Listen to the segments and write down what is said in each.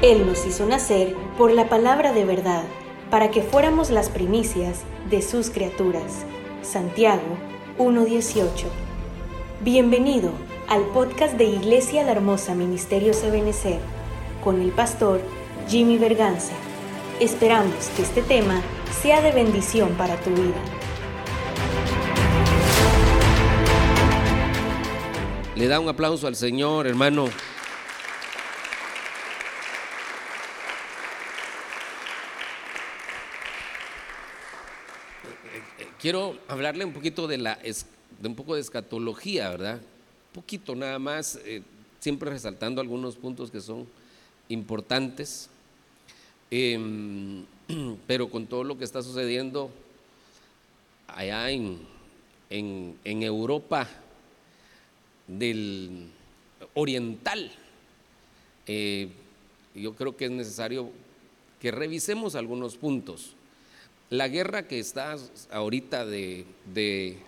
Él nos hizo nacer por la palabra de verdad, para que fuéramos las primicias de sus criaturas. Santiago 1.18. Bienvenido al podcast de Iglesia La Hermosa Ministerio Sabenecer, con el pastor Jimmy Berganza. Esperamos que este tema sea de bendición para tu vida. Le da un aplauso al Señor, hermano. Quiero hablarle un poquito de, la, de un poco de escatología, ¿verdad? Un poquito nada más, eh, siempre resaltando algunos puntos que son importantes, em, pero con todo lo que está sucediendo allá en, en, Europa del oriental, eh, yo creo que es necesario que revisemos algunos puntos. La guerra que está ahorita de,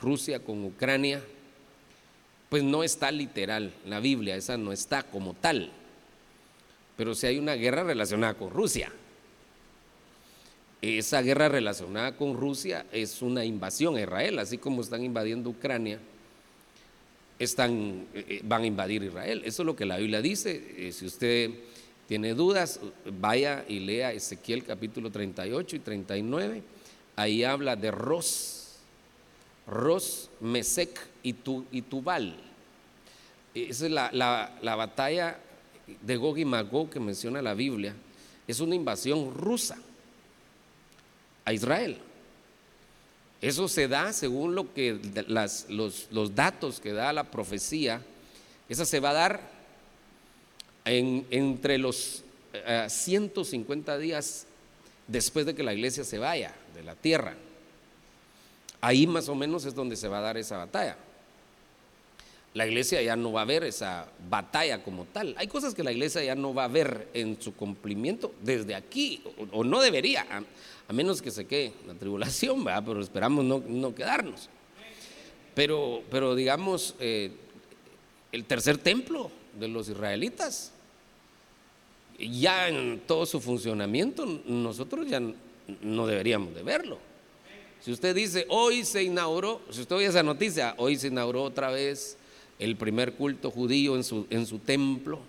Rusia con Ucrania, pues no está literal, la Biblia, esa no está como tal. Pero si hay una guerra relacionada con Rusia. Esa guerra relacionada con Rusia es una invasión a Israel, así como están invadiendo Ucrania, están, eh, eh, van a invadir Israel. Eso es lo que la Biblia dice. Eh, si usted tiene dudas, vaya y lea Ezequiel capítulo 38 y 39. Ahí habla de Ros, Ros, Mesec y, Tubal. Esa es la, batalla de Gog y Magog que menciona la Biblia. Es una invasión rusa a Israel. Eso se da según lo que los, los datos que da la profecía. Esa se va a dar entre los 150 eh, días después de que la iglesia se vaya de la tierra. Ahí más o menos es donde se va a dar esa batalla. La iglesia ya no va a ver esa batalla como tal. Hay cosas que la iglesia ya no va a ver en su cumplimiento desde aquí, o, no debería, a, menos que se quede la tribulación, ¿verdad? pero esperamos no, quedarnos. Pero, pero digamos, eh, el tercer templo de los israelitas ya en todo su funcionamiento, nosotros ya no deberíamos de verlo. Si usted dice, hoy se inauguró, si usted oye esa noticia, hoy se inauguró otra vez el primer culto judío en su, en su templo,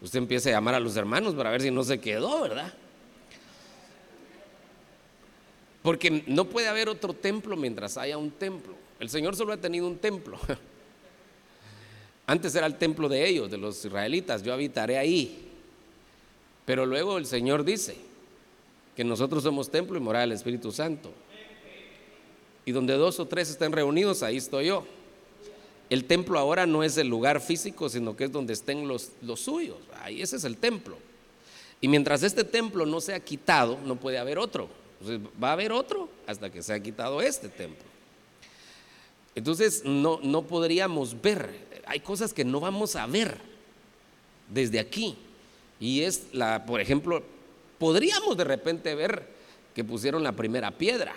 usted empieza a llamar a los hermanos para ver si no se quedó, ¿verdad? Porque no puede haber otro templo mientras haya un templo. El Señor solo ha tenido un templo. Antes era el templo de ellos, de los israelitas. Yo habitaré ahí. Pero luego el Señor dice que nosotros somos templo y morada del Espíritu Santo. Y donde dos o tres estén reunidos, ahí estoy yo. El templo ahora no es el lugar físico, sino que es donde estén los, los suyos. Ahí ese es el templo. Y mientras este templo no sea quitado, no puede haber otro. va a haber otro hasta que sea quitado este templo. Entonces no, no podríamos ver, hay cosas que no vamos a ver desde aquí. Y es la, por ejemplo, podríamos de repente ver que pusieron la primera piedra,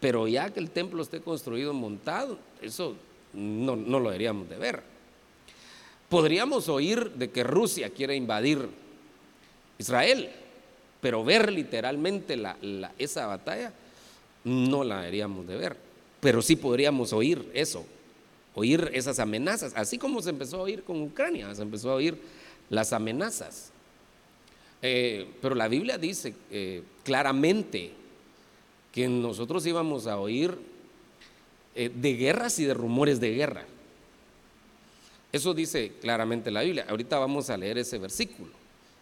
pero ya que el templo esté construido, montado, eso no, no lo deberíamos de ver. Podríamos oír de que Rusia quiere invadir Israel, pero ver literalmente la, esa batalla no la deberíamos de ver. Pero sí podríamos oír eso, oír esas amenazas, así como se empezó a oír con Ucrania, se empezó a oír las amenazas. Eh, pero la Biblia dice eh, claramente que nosotros íbamos a oír eh, de guerras y de rumores de guerra. Eso dice claramente la Biblia. Ahorita vamos a leer ese versículo.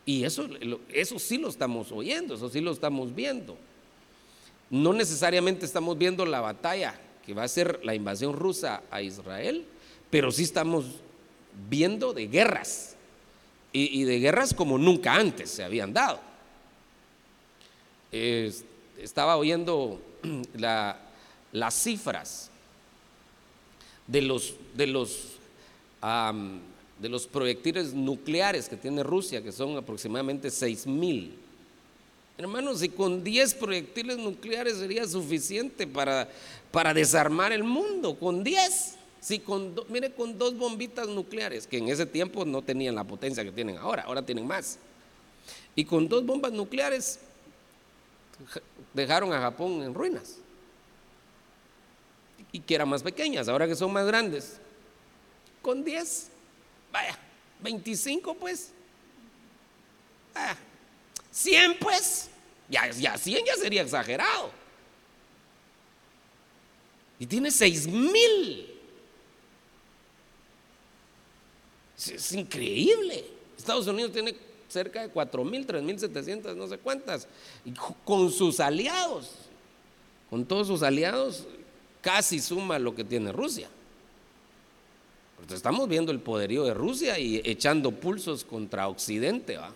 Y eso, eso sí lo estamos oyendo, eso sí lo estamos viendo. No necesariamente estamos viendo la batalla que va a ser la invasión rusa a Israel, pero sí estamos viendo de guerras y, de guerras como nunca antes se habían dado. estaba oyendo las cifras de los, de, los, de los proyectiles nucleares que tiene Rusia, que son aproximadamente 6 mil. Hermanos, si con 10 proyectiles nucleares sería suficiente para, para desarmar el mundo, con 10. Si con mire, con dos bombitas nucleares, que en ese tiempo no tenían la potencia que tienen ahora, ahora tienen más. Y con dos bombas nucleares dejaron a Japón en ruinas. Y que eran más pequeñas, ahora que son más grandes. Con 10, vaya, 25 pues. Vaya, 100 pues. Ya, ya 100 ya sería exagerado. Y tiene 6 mil. Es, increíble. Estados Unidos tiene cerca de 4 mil, 3 mil 700, no sé cuántas. Con sus aliados, con todos sus aliados, casi suma lo que tiene Rusia. Porque estamos viendo el poderío de Rusia y echando pulsos contra Occidente, ¿va?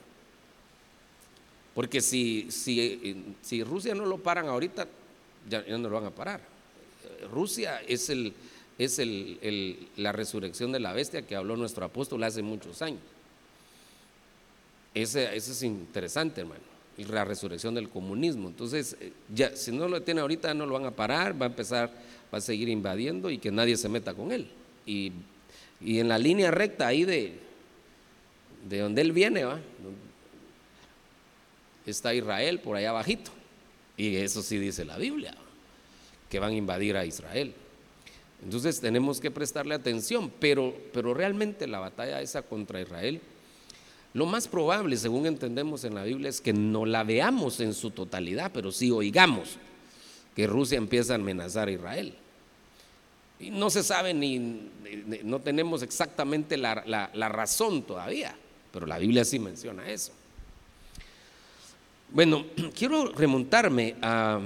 Porque si, si, si Rusia no lo paran ahorita, ya no lo van a parar. Rusia es, el, es el, la resurrección de la bestia que habló nuestro apóstol hace muchos años. Ese, es interesante, hermano, la resurrección del comunismo. Entonces, eh, ya, si no lo tiene ahorita, no lo van a parar, va a empezar, va a seguir invadiendo y que nadie se meta con él. Y, y en la línea recta ahí de, de donde él viene, ¿va? está Israel por allá abajito. Y eso sí dice la Biblia que van a invadir a Israel. Entonces tenemos que prestarle atención, pero, pero realmente la batalla esa contra Israel, lo más probable, según entendemos en la Biblia, es que no la veamos en su totalidad, pero sí oigamos que Rusia empieza a amenazar a Israel. Y no se sabe ni, no tenemos exactamente la, razón todavía, pero la Biblia sí menciona eso. Bueno, quiero remontarme a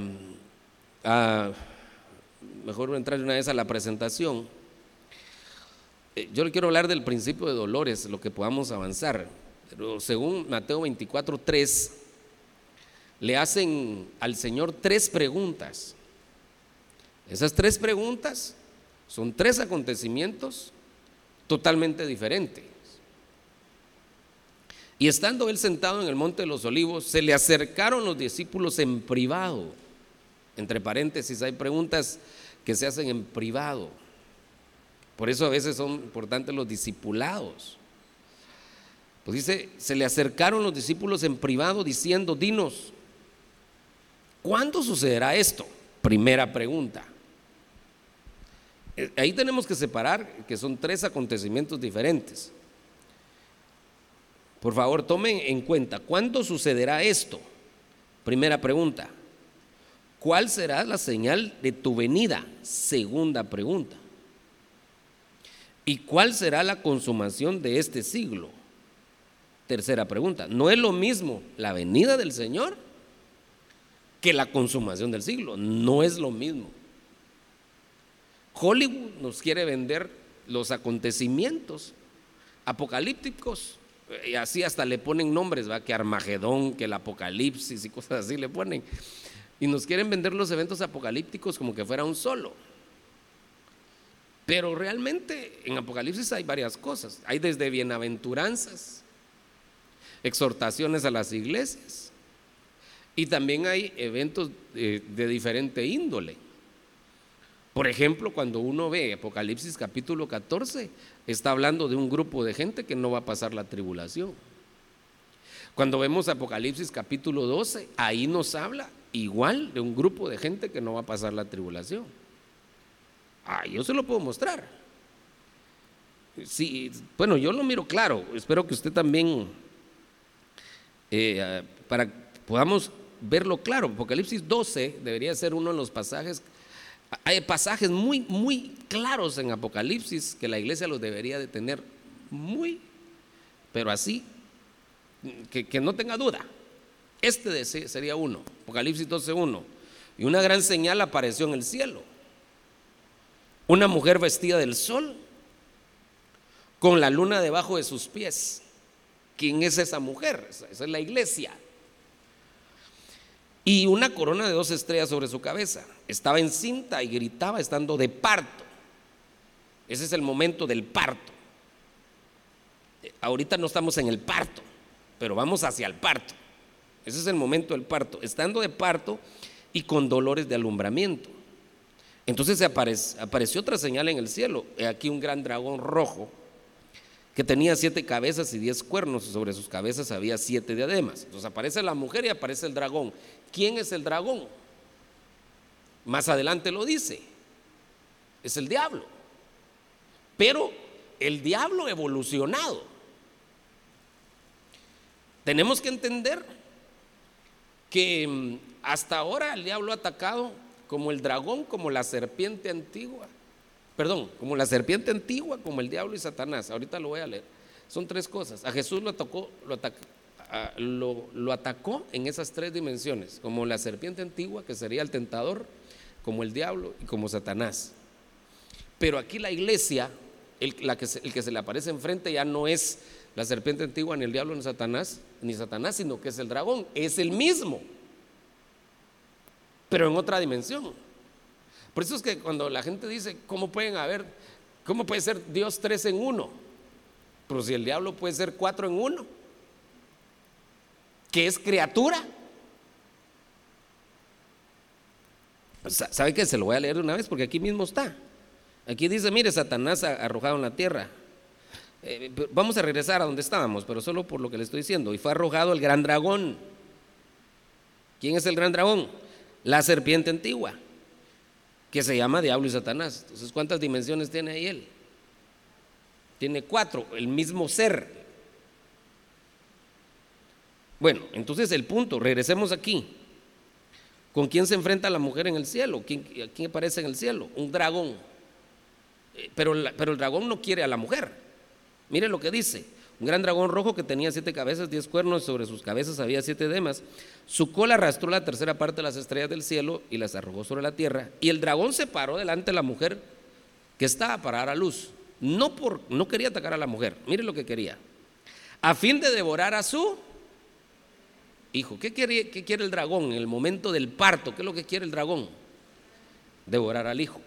mejor entrar una vez a la presentación. Eh, yo le quiero hablar del principio de dolores, lo que podamos avanzar. Pero según Mateo 24, 3, le hacen al Señor tres preguntas. Esas tres preguntas son tres acontecimientos totalmente diferentes. Y estando él sentado en el monte de los olivos, se le acercaron los discípulos en privado. Entre paréntesis, hay preguntas que se hacen en privado. Por eso a veces son importantes los discipulados. Pues dice, se le acercaron los discípulos en privado diciendo, dinos, ¿cuándo sucederá esto? Primera pregunta. Eh, ahí tenemos que separar que son tres acontecimientos diferentes. Por favor, tomen en cuenta, ¿cuándo sucederá esto? Primera pregunta. ¿Cuál será la señal de tu venida? Segunda pregunta. ¿Y cuál será la consumación de este siglo? Tercera pregunta. ¿No es lo mismo la venida del Señor que la consumación del siglo? No es lo mismo. Hollywood nos quiere vender los acontecimientos apocalípticos y así hasta le ponen nombres, ¿va? que Armagedón, que el Apocalipsis y cosas así le ponen. Y nos quieren vender los eventos apocalípticos como que fuera un solo. Pero realmente en Apocalipsis hay varias cosas. Hay desde bienaventuranzas, exhortaciones a las iglesias. Y también hay eventos de, de diferente índole. Por ejemplo, cuando uno ve Apocalipsis capítulo 14, está hablando de un grupo de gente que no va a pasar la tribulación. Cuando vemos Apocalipsis capítulo 12, ahí nos habla igual de un grupo de gente que no va a pasar la tribulación. Ah, yo se lo puedo mostrar. Sí, bueno, yo lo miro claro. Espero que usted también, eh, para podamos verlo claro. Apocalipsis 12 debería ser uno de los pasajes. Hay pasajes muy, muy claros en Apocalipsis que la iglesia los debería de tener muy, pero así, que, que no tenga duda. Este sería uno, Apocalipsis 12.1. Y una gran señal apareció en el cielo. Una mujer vestida del sol, con la luna debajo de sus pies. ¿Quién es esa mujer? Esa es la iglesia. Y una corona de dos estrellas sobre su cabeza. Estaba encinta y gritaba estando de parto. Ese es el momento del parto. Ahorita no estamos en el parto, pero vamos hacia el parto. Ese es el momento del parto. Estando de parto y con dolores de alumbramiento. Entonces apareció otra señal en el cielo. Aquí un gran dragón rojo que tenía siete cabezas y diez cuernos, y sobre sus cabezas había siete diademas. Entonces aparece la mujer y aparece el dragón. ¿Quién es el dragón? Más adelante lo dice. Es el diablo. Pero el diablo evolucionado. Tenemos que entender que mm, hasta ahora el diablo ha atacado como el dragón, como la serpiente antigua. Perdón, como la serpiente antigua, como el diablo y Satanás. Ahorita lo voy a leer. Son tres cosas. A Jesús lo atacó, lo, lo atacó en esas tres dimensiones, como la serpiente antigua, que sería el tentador, como el diablo y como Satanás. Pero aquí la iglesia, el, que el que se le aparece enfrente ya no es la serpiente antigua, ni el diablo, ni Satanás, ni Satanás, sino que es el dragón. Es el mismo pero en otra dimensión. Por eso es que cuando la gente dice, ¿cómo pueden haber, cómo puede ser Dios tres en uno? Pero si el diablo puede ser cuatro en uno, que es criatura. ¿Sabe que Se lo voy a leer una vez porque aquí mismo está. Aquí dice, mire, Satanás arrojado en la tierra. Eh, vamos a regresar a donde estábamos, pero solo por lo que le estoy diciendo. Y fue arrojado el gran dragón. ¿Quién es el gran dragón? la serpiente antigua, que se llama diablo y Satanás. Entonces, ¿cuántas dimensiones tiene ahí él? Tiene cuatro, el mismo ser. Bueno, entonces el punto, regresemos aquí. ¿Con quién se enfrenta la mujer en el cielo? ¿Quién, ¿Quién aparece en el cielo? Un dragón. Eh, pero, pero el dragón no quiere a la mujer. Mire lo que dice. Un gran dragón rojo que tenía siete cabezas, diez cuernos, sobre sus cabezas había siete demas. Su cola arrastró la tercera parte de las estrellas del cielo y las arrojó sobre la tierra. Y el dragón se paró delante de la mujer que estaba para dar a luz. No, por, no quería atacar a la mujer, mire lo que quería. A fin de devorar a su hijo. ¿Qué quiere, ¿Qué quiere el dragón en el momento del parto? ¿Qué es lo que quiere el dragón? Devorar al hijo.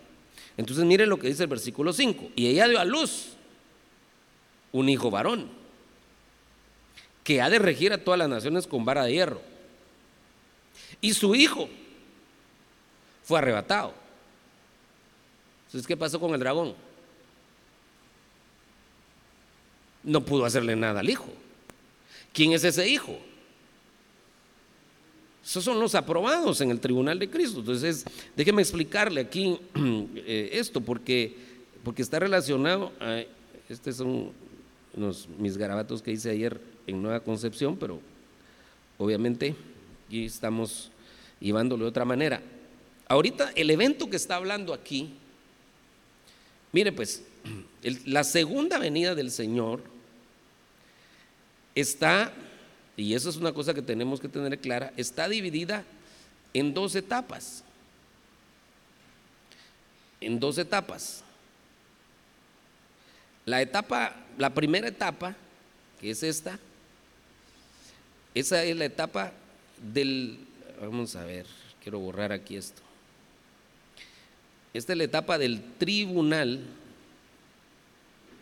Entonces mire lo que dice el versículo 5. Y ella dio a luz un hijo varón que ha de regir a todas las naciones con vara de hierro. Y su hijo fue arrebatado. Entonces, ¿qué pasó con el dragón? No pudo hacerle nada al hijo. ¿Quién es ese hijo? Esos son los aprobados en el tribunal de Cristo. Entonces, déjeme explicarle aquí eh, esto, porque, porque está relacionado a, este mis garabatos que hice ayer en Nueva Concepción, pero obviamente aquí estamos llevándolo de otra manera. Ahorita el evento que está hablando aquí, mire pues, la segunda venida del Señor está, y eso es una cosa que tenemos que tener clara, está dividida en dos etapas. En dos etapas. La etapa, la primera etapa, que es esta, esa es la etapa del, vamos a ver, quiero borrar aquí esto. Esta es la etapa del tribunal,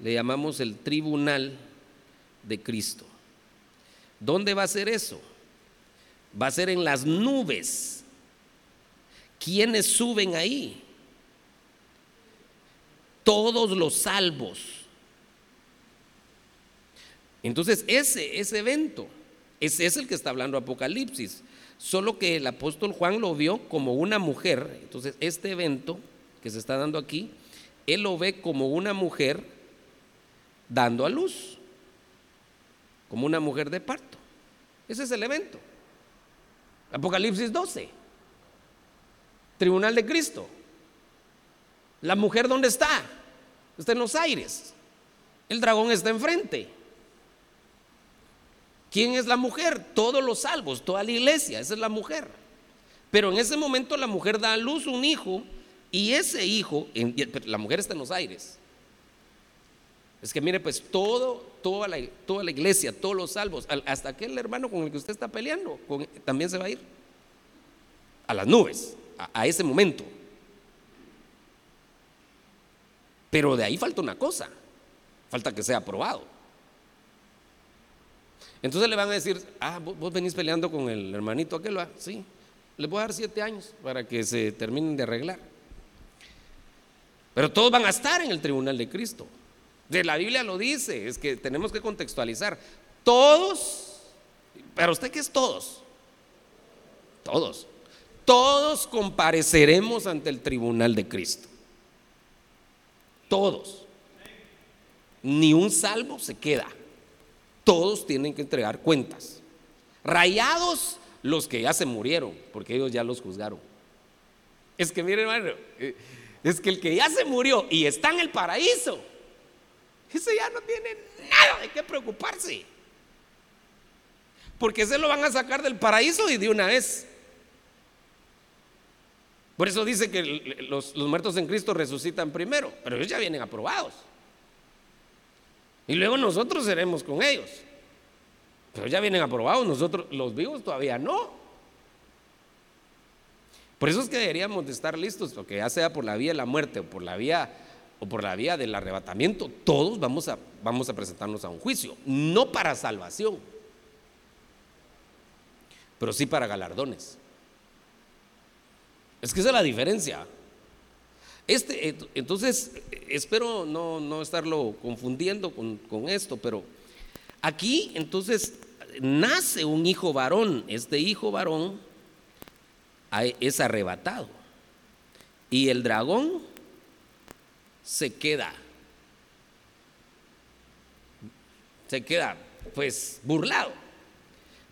le llamamos el tribunal de Cristo. ¿Dónde va a ser eso? Va a ser en las nubes. ¿Quiénes suben ahí? Todos los salvos entonces, ese, ese evento, ese es el que está hablando Apocalipsis. Solo que el apóstol Juan lo vio como una mujer. Entonces, este evento que se está dando aquí, él lo ve como una mujer dando a luz, como una mujer de parto. Ese es el evento. Apocalipsis 12. Tribunal de Cristo. La mujer, ¿dónde está? Está en los aires. El dragón está enfrente. ¿Quién es la mujer? Todos los salvos, toda la iglesia, esa es la mujer. Pero en ese momento la mujer da a luz un hijo y ese hijo, la mujer está en los aires. Es que mire, pues todo, toda la, iglesia, todos los salvos, hasta aquel hermano con el que usted está peleando, también se va a ir a las nubes, a ese momento. Pero de ahí falta una cosa, falta que sea aprobado. Entonces le van a decir, ah, vos, venís peleando con el hermanito aquel, sí, le voy a dar siete años para que se terminen de arreglar. Pero todos van a estar en el tribunal de Cristo. De la Biblia lo dice, es que tenemos que contextualizar. Todos, pero usted qué es todos? Todos. Todos compareceremos ante el tribunal de Cristo. Todos. Ni un salvo se queda. Todos tienen que entregar cuentas. Rayados los que ya se murieron, porque ellos ya los juzgaron. Es que miren, hermano, eh, es que el que ya se murió y está en el paraíso, ese ya no tiene nada de qué preocuparse. Porque se lo van a sacar del paraíso y de una vez. Por eso dice que los, los, muertos en Cristo resucitan primero, pero ellos ya vienen aprobados. Y luego nosotros seremos con ellos. Pero ya vienen aprobados, nosotros los vivos todavía no. Por eso es que deberíamos de estar listos, porque ya sea por la vía de la muerte o por la vía o por la vía del arrebatamiento, todos vamos a, vamos a presentarnos a un juicio, no para salvación, pero sí para galardones. Es que esa es la diferencia. Este, entonces, espero no, no estarlo confundiendo con, con, esto, pero aquí entonces nace un hijo varón. Este hijo varón es arrebatado. Y el dragón se queda. Se queda, pues, burlado.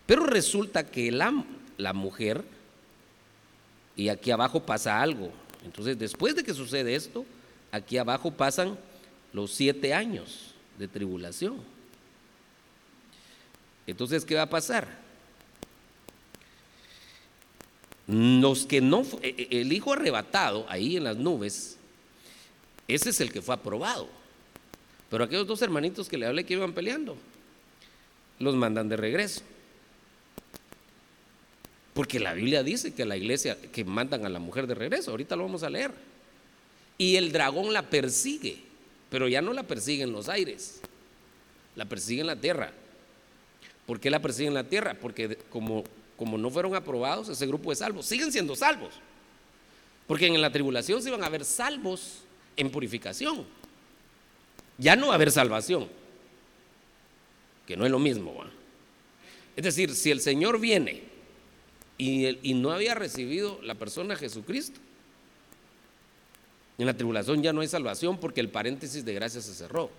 Pero resulta que la, la mujer, y aquí abajo pasa algo, entonces, después de que sucede esto, aquí abajo pasan los siete años de tribulación. Entonces, ¿qué va a pasar? Los que no, e, e, el hijo arrebatado ahí en las nubes, ese es el que fue aprobado. Pero aquellos dos hermanitos que le hablé que iban peleando, los mandan de regreso. Porque la Biblia dice que la iglesia, que mandan a la mujer de regreso, ahorita lo vamos a leer. Y el dragón la persigue, pero ya no la persigue en los aires, la persigue en la tierra. ¿Por qué la persigue en la tierra? Porque como, como no fueron aprobados, ese grupo de salvos, siguen siendo salvos. Porque en la tribulación se iban a haber salvos en purificación. Ya no va a haber salvación, que no es lo mismo. Es decir, si el Señor viene y, no había recibido la persona Jesucristo. En la tribulación ya no hay salvación porque el paréntesis de gracia se cerró.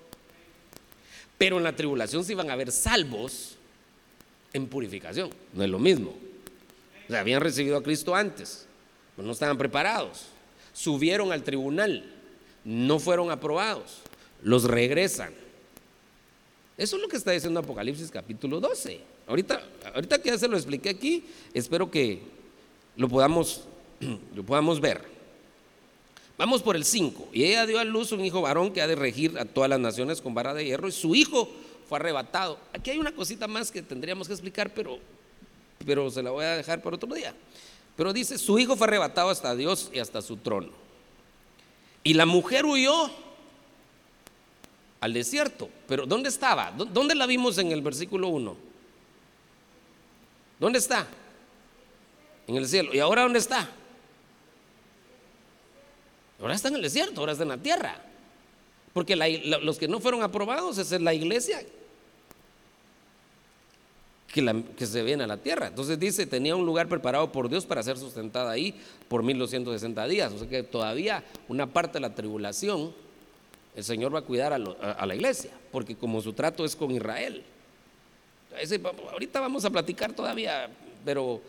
Pero en la tribulación se iban a ver salvos en purificación. No es lo mismo. O habían recibido a Cristo antes, pero no estaban preparados. Subieron al tribunal, no fueron aprobados, los regresan. Eso es lo que está diciendo Apocalipsis capítulo 12. Ahorita, ahorita que ya se lo expliqué aquí, espero que lo podamos, lo podamos ver. Vamos por el 5. Y ella dio a luz un hijo varón que ha de regir a todas las naciones con vara de hierro, y su hijo fue arrebatado. Aquí hay una cosita más que tendríamos que explicar, pero, pero se la voy a dejar por otro día. Pero dice, su hijo fue arrebatado hasta Dios y hasta su trono. Y la mujer huyó al desierto. Pero ¿dónde estaba? ¿Dónde la vimos en el versículo 1? ¿Dónde está? En el cielo. ¿Y ahora dónde está? Ahora está en el desierto, ahora está en la tierra. Porque los que no fueron aprobados, es la iglesia que, que, se viene a la tierra. Entonces dice, tenía un lugar preparado por Dios para ser sustentada ahí por 1260 días. O sea que todavía una parte de la tribulación, el Señor va a cuidar a la iglesia, porque como su trato es con Israel ahorita vamos a platicar todavía, pero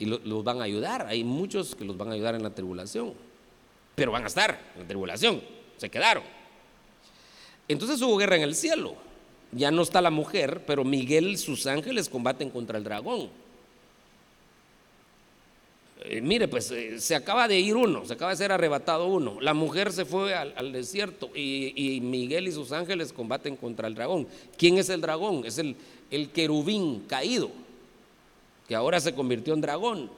y los van a ayudar. Hay muchos que los van a ayudar en la tribulación, pero van a estar en la tribulación, se quedaron. Entonces hubo guerra en el cielo. Ya no está la mujer, pero Miguel y sus ángeles combaten contra el dragón. Eh, mire, pues eh, se acaba de ir uno, se acaba de ser arrebatado uno. La mujer se fue al, desierto y, Miguel y sus ángeles combaten contra el dragón. ¿Quién es el dragón? Es el, el querubín caído, que ahora se convirtió en dragón.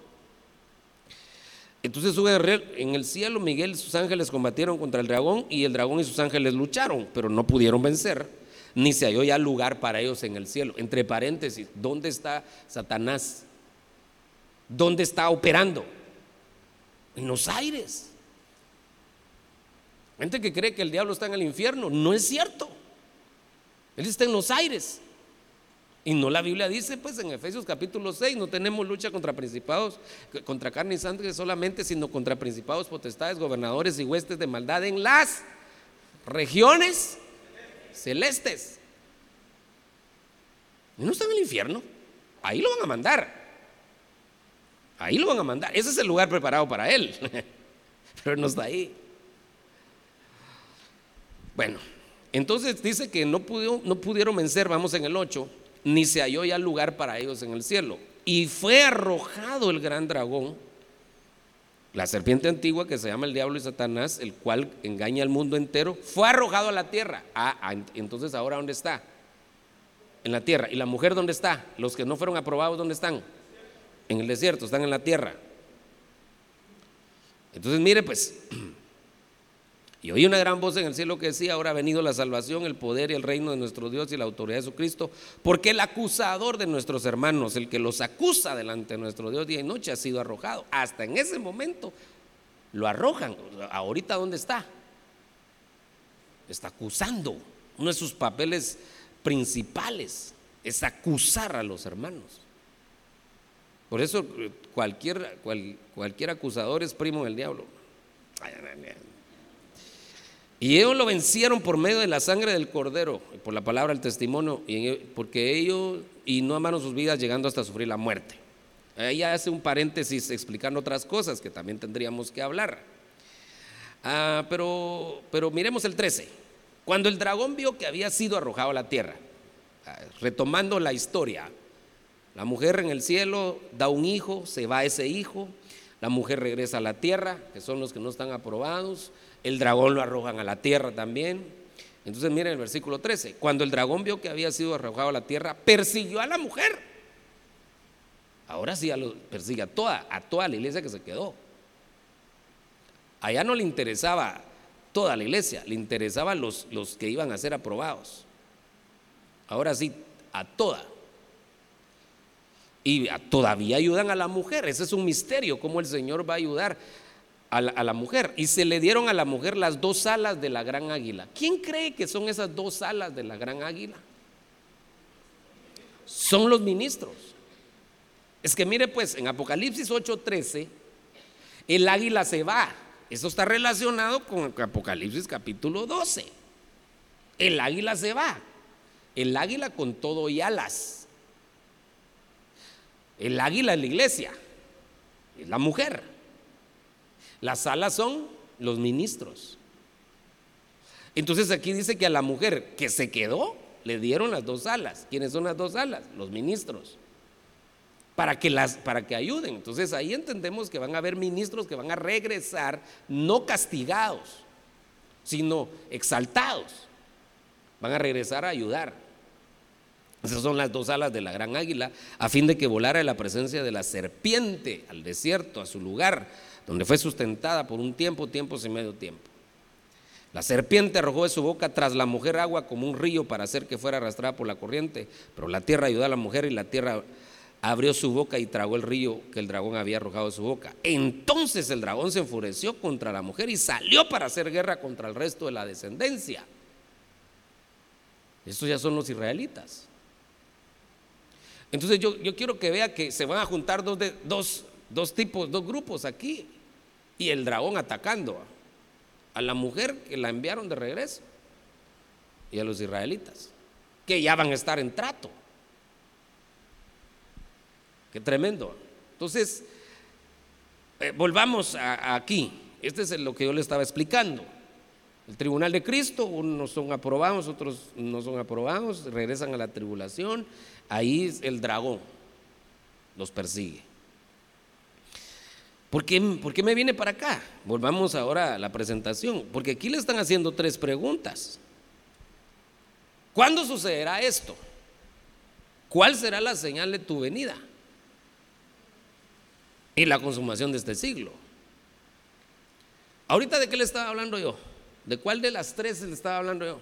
Entonces en el cielo Miguel y sus ángeles combatieron contra el dragón y el dragón y sus ángeles lucharon, pero no pudieron vencer, ni se halló ya lugar para ellos en el cielo. Entre paréntesis, ¿dónde está Satanás? ¿Dónde está operando? En los aires. Gente que cree que el diablo está en el infierno. No es cierto. Él está en los aires. Y no la Biblia dice, pues en Efesios capítulo 6, no tenemos lucha contra principados, contra carne y sangre solamente, sino contra principados, potestades, gobernadores y huestes de maldad en las regiones celestes. No está en el infierno. Ahí lo van a mandar. Ahí lo van a mandar. Ese es el lugar preparado para él. Pero no está ahí. Bueno, entonces dice que no, no pudieron vencer, vamos en el 8, ni se halló ya lugar para ellos en el cielo. Y fue arrojado el gran dragón, la serpiente antigua que se llama el diablo y Satanás, el cual engaña al mundo entero, fue arrojado a la tierra. Ah, ah entonces ahora ¿dónde está? En la tierra. ¿Y la mujer dónde está? Los que no fueron aprobados, ¿dónde están? En el desierto, están en la tierra. Entonces mire pues, Y oí una gran voz en el cielo que decía, ahora ha venido la salvación, el poder y el reino de nuestro Dios y la autoridad de Jesucristo, porque el acusador de nuestros hermanos, el que los acusa delante de nuestro Dios día y noche, ha sido arrojado. Hasta en ese momento lo arrojan. Ahorita, ¿dónde está? Está acusando. Uno de sus papeles principales es acusar a los hermanos. Por eso cualquier, cualquier acusador es primo del diablo. Y ellos lo vencieron por medio de la sangre del cordero, por la palabra del testimonio, porque ellos y no amaron sus vidas llegando hasta sufrir la muerte. Ahí hace un paréntesis explicando otras cosas que también tendríamos que hablar. Ah, pero, pero miremos el 13. Cuando el dragón vio que había sido arrojado a la tierra, ah, retomando la historia, la mujer en el cielo da un hijo, se va ese hijo, la mujer regresa a la tierra, que son los que no están aprobados, el dragón lo arrojan a la tierra también. Entonces miren el versículo 13. Cuando el dragón vio que había sido arrojado a la tierra, persiguió a la mujer. Ahora sí lo persigue a toda, a toda la iglesia que se quedó. Allá no le interesaba toda la iglesia, le interesaban los, los que iban a ser aprobados. Ahora sí, a toda. Y todavía ayudan a la mujer. Ese es un misterio, cómo el Señor va a ayudar a la, mujer y se le dieron a la mujer las dos alas de la gran águila. ¿Quién cree que son esas dos alas de la gran águila? Son los ministros. Es que mire pues, en Apocalipsis 8:13, el águila se va. Eso está relacionado con Apocalipsis capítulo 12. El águila se va. El águila con todo y alas. El águila es la iglesia. Es la mujer. Las alas son los ministros. Entonces aquí dice que a la mujer que se quedó le dieron las dos alas. ¿Quiénes son las dos alas? Los ministros. Para que, las, para que ayuden. Entonces ahí entendemos que van a haber ministros que van a regresar no castigados, sino exaltados. Van a regresar a ayudar. Esas son las dos alas de la gran águila, a fin de que volara la presencia de la serpiente al desierto, a su lugar donde fue sustentada por un tiempo, tiempos y medio tiempo. La serpiente arrojó de su boca tras la mujer agua como un río para hacer que fuera arrastrada por la corriente, pero la tierra ayudó a la mujer y la tierra abrió su boca y tragó el río que el dragón había arrojado de su boca. Entonces el dragón se enfureció contra la mujer y salió para hacer guerra contra el resto de la descendencia. Estos ya son los israelitas. Entonces yo, yo quiero que vea que se van a juntar dos, de, dos dos tipos, dos grupos aquí. Y el dragón atacando a la mujer que la enviaron de regreso y a los israelitas, que ya van a estar en trato. Qué tremendo. Entonces, eh, volvamos aquí. Este es lo que yo le estaba explicando. El tribunal de Cristo, unos son aprobados, otros no son aprobados, regresan a la tribulación. Ahí el dragón los persigue. ¿Por qué, me viene para acá? Volvamos ahora a la presentación, porque aquí le están haciendo tres preguntas. ¿Cuándo sucederá esto? ¿Cuál será la señal de tu venida? Y la consumación de este siglo. Ahorita de qué le estaba hablando yo? ¿De cuál de las tres le estaba hablando yo?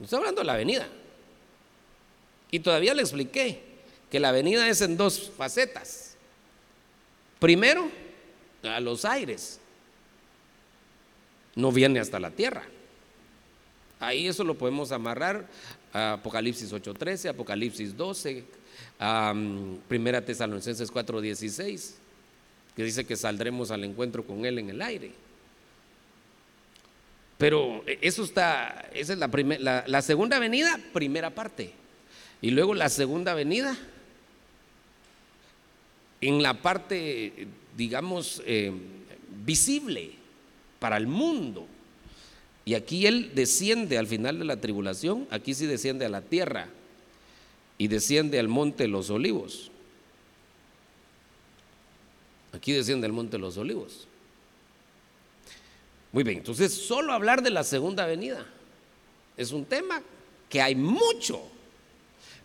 Estoy hablando de la venida. Y todavía le expliqué que la venida es en dos facetas. Primero, a los aires. No viene hasta la tierra. Ahí eso lo podemos amarrar a Apocalipsis 8:13, Apocalipsis 12, a Primera Tesalonicenses 4:16, que dice que saldremos al encuentro con Él en el aire. Pero eso está, esa es la, la, la segunda venida, primera parte. Y luego la segunda venida, en la parte, digamos, eh, visible para el mundo. Y aquí Él desciende al final de la tribulación, aquí sí desciende a la tierra y desciende al monte de los olivos. Aquí desciende al monte de los olivos. Muy bien, entonces solo hablar de la segunda venida es un tema que hay mucho.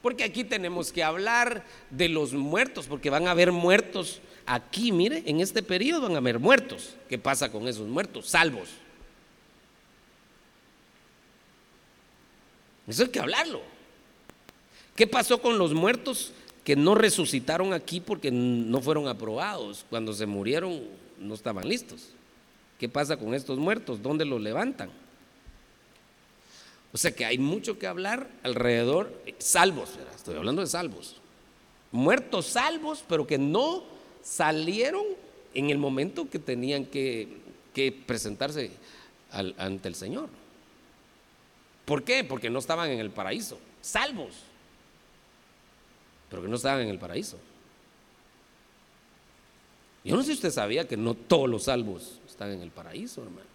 Porque aquí tenemos que hablar de los muertos, porque van a haber muertos aquí, mire, en este periodo van a haber muertos. ¿Qué pasa con esos muertos? Salvos. Eso hay que hablarlo. ¿Qué pasó con los muertos que no resucitaron aquí porque no fueron aprobados? Cuando se murieron no estaban listos. ¿Qué pasa con estos muertos? ¿Dónde los levantan? O sea que hay mucho que hablar alrededor, salvos, estoy hablando de salvos. Muertos salvos, pero que no salieron en el momento que tenían que, presentarse ante el Señor. ¿Por qué? Porque no estaban en el paraíso, salvos, pero que no estaban en el paraíso. Yo no sé si usted sabía que no todos los salvos están en el paraíso, hermano.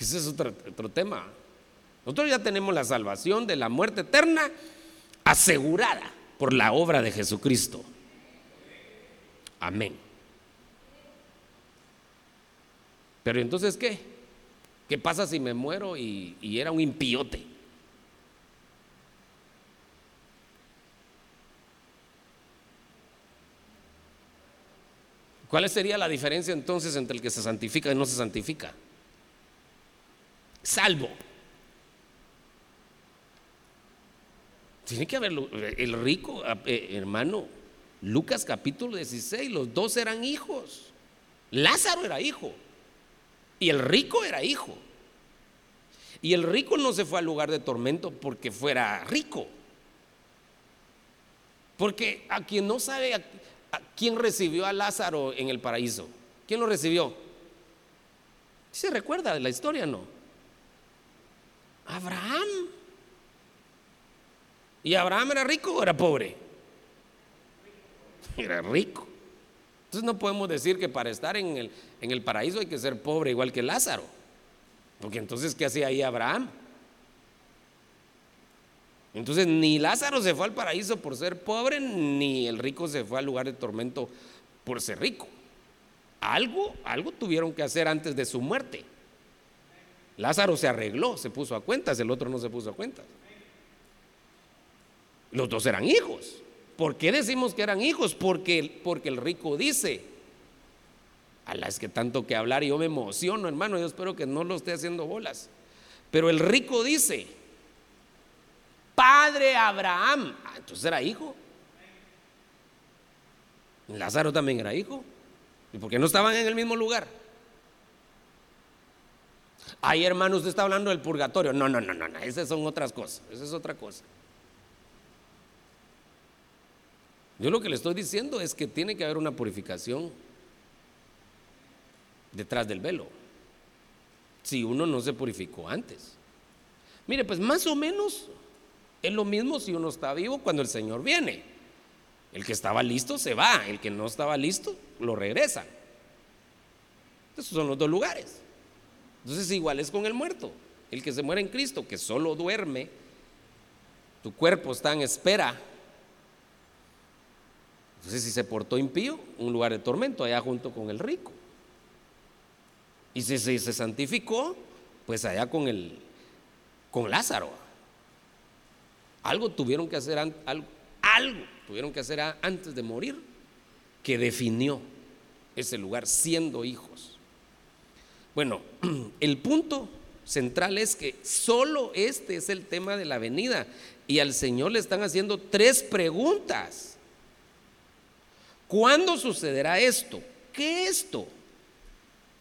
Ese es otro, tema. Nosotros ya tenemos la salvación de la muerte eterna asegurada por la obra de Jesucristo. Amén. Pero entonces, ¿qué? ¿Qué pasa si me muero y, era un impiote? ¿Cuál sería la diferencia entonces entre el que se santifica y no se santifica? Salvo. Tiene que haber el rico, eh, hermano, Lucas capítulo 16, los dos eran hijos. Lázaro era hijo. Y el rico era hijo. Y el rico no se fue al lugar de tormento porque fuera rico. Porque a quien no sabe a, quién recibió a Lázaro en el paraíso, ¿quién lo recibió? ¿Se recuerda la historia, no? Abraham. ¿Y Abraham era rico o era pobre? Era rico. Entonces no podemos decir que para estar en el, en el paraíso hay que ser pobre igual que Lázaro. Porque entonces, ¿qué hacía ahí Abraham? Entonces, ni Lázaro se fue al paraíso por ser pobre, ni el rico se fue al lugar de tormento por ser rico. Algo, algo tuvieron que hacer antes de su muerte. Lázaro se arregló, se puso a cuentas, el otro no se puso a cuentas. Los dos eran hijos. ¿Por qué decimos que eran hijos? Porque, porque el rico dice, a las que tanto que hablar yo me emociono, hermano, yo espero que no lo esté haciendo bolas. Pero el rico dice, Padre Abraham, ah, entonces era hijo. Lázaro también era hijo. ¿Y por qué no estaban en el mismo lugar? Ay, hermano, usted está hablando del purgatorio. No, no, no, no, no, esas son otras cosas. Esa es otra cosa. Yo lo que le estoy diciendo es que tiene que haber una purificación detrás del velo. Si uno no se purificó antes. Mire, pues más o menos es lo mismo si uno está vivo cuando el Señor viene. El que estaba listo se va, el que no estaba listo lo regresa. Esos son los dos lugares. Entonces igual es con el muerto. El que se muere en Cristo, que solo duerme, tu cuerpo está en espera entonces, si se portó impío, un lugar de tormento allá junto con el rico. Y si se, santificó, pues allá con el con Lázaro. Algo tuvieron que hacer algo, algo tuvieron que hacer antes de morir que definió ese lugar siendo hijos. Bueno, el punto central es que solo este es el tema de la venida y al Señor le están haciendo tres preguntas ¿Cuándo sucederá esto? ¿Qué esto?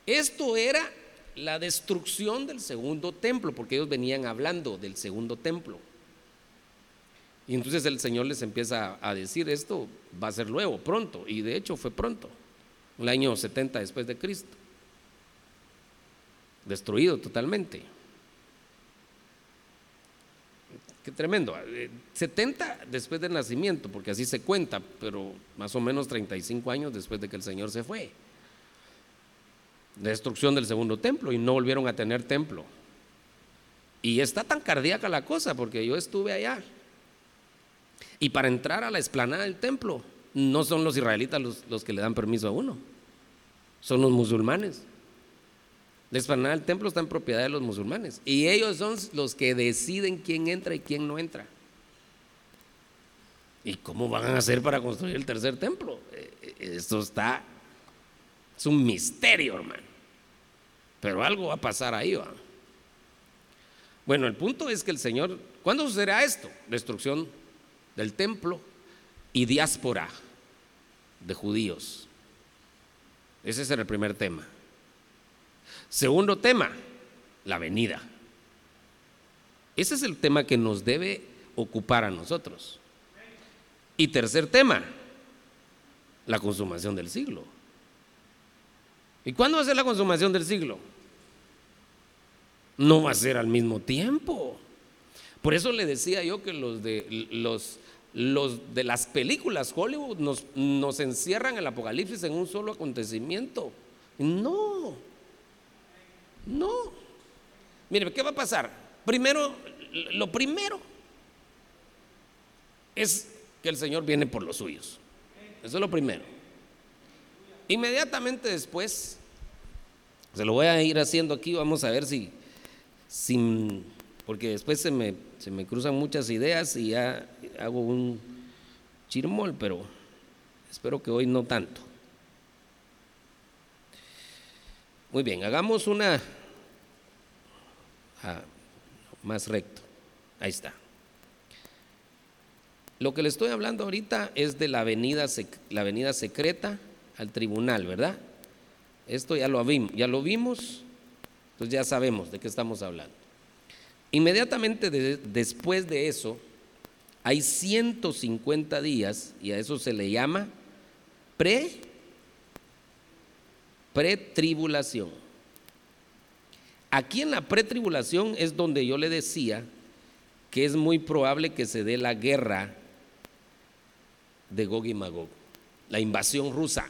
Esto era la destrucción del segundo templo, porque ellos venían hablando del segundo templo. Y entonces el Señor les empieza a decir, esto va a ser luego, pronto, y de hecho fue pronto, el año 70 después de Cristo, destruido totalmente. Qué tremendo, 70 eh, después del nacimiento, porque así se cuenta, pero más o menos 35 años después de que el Señor se fue destrucción del segundo templo y no volvieron a tener templo. Y está tan cardíaca la cosa porque yo estuve allá. Y para entrar a la explanada del templo, no son los israelitas los, que le dan permiso a uno, son los musulmanes. La explanada del templo está en propiedad de los musulmanes y ellos son los que deciden quién entra y quién no entra. ¿Y cómo van a hacer para construir el tercer templo? Eh, eh, esto está, es un misterio, hermano. Pero algo va a pasar ahí, ¿va? Bueno, el punto es que el Señor, ¿cuándo sucederá esto? Destrucción del templo y diáspora de judíos. Ese es el primer tema. Segundo tema, la venida. Ese es el tema que nos debe ocupar a nosotros. Y tercer tema, la consumación del siglo. ¿Y cuándo va a ser la consumación del siglo? No va a ser al mismo tiempo. Por eso le decía yo que los de, los, de las películas Hollywood nos, nos encierran el apocalipsis en un solo acontecimiento. No, no. Mire, ¿qué va a pasar? Primero, lo primero es que el Señor viene por los suyos. Eso es lo primero. Inmediatamente después se lo voy a ir haciendo aquí, vamos a ver si, sin, porque después se me, se me cruzan muchas ideas y ya hago un chirmol, pero espero que hoy no tanto. Muy bien, hagamos una ah, más recto. Ahí está. Lo que le estoy hablando ahorita es de la avenida, secreta al tribunal, ¿verdad? Esto ya lo vimos, ya lo vimos, entonces ya sabemos de qué estamos hablando. Inmediatamente después de eso, hay 150 días, y a eso se le llama pre pretribulación. Aquí en la pretribulación es donde yo le decía que es muy probable que se dé la guerra de Gog y Magog, la invasión rusa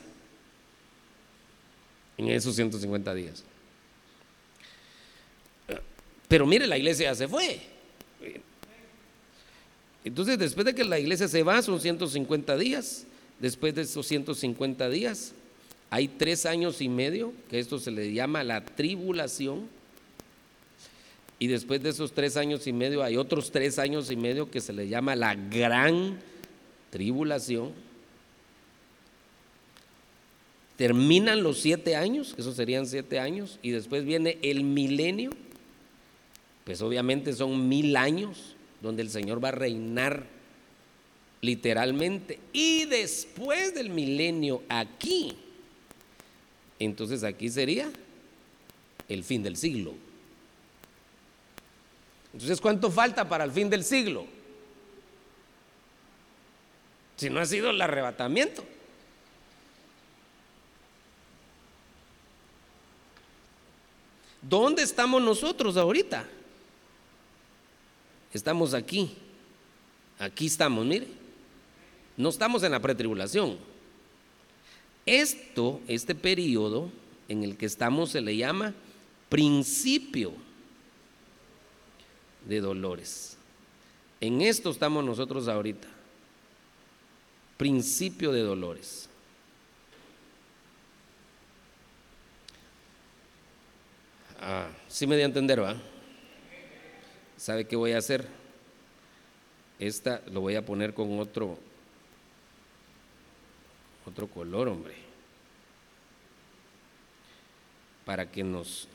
en esos 150 días. Pero mire, la iglesia ya se fue. Entonces, después de que la iglesia se va, son 150 días. Después de esos 150 días, hay tres años y medio, que esto se le llama la tribulación. Y después de esos tres años y medio, hay otros tres años y medio que se le llama la gran tribulación terminan los siete años, esos serían siete años, y después viene el milenio, pues obviamente son mil años donde el Señor va a reinar literalmente. Y después del milenio aquí, entonces aquí sería el fin del siglo. Entonces, ¿cuánto falta para el fin del siglo? Si no ha sido el arrebatamiento. ¿Dónde estamos nosotros ahorita? Estamos aquí. Aquí estamos, mire. No estamos en la pretribulación. Esto, este periodo en el que estamos se le llama principio de dolores. En esto estamos nosotros ahorita. Principio de dolores. Ah, sí me dio a entender, ¿va? ¿Sabe qué voy a hacer? Esta lo voy a poner con otro, otro color, hombre. Para que nos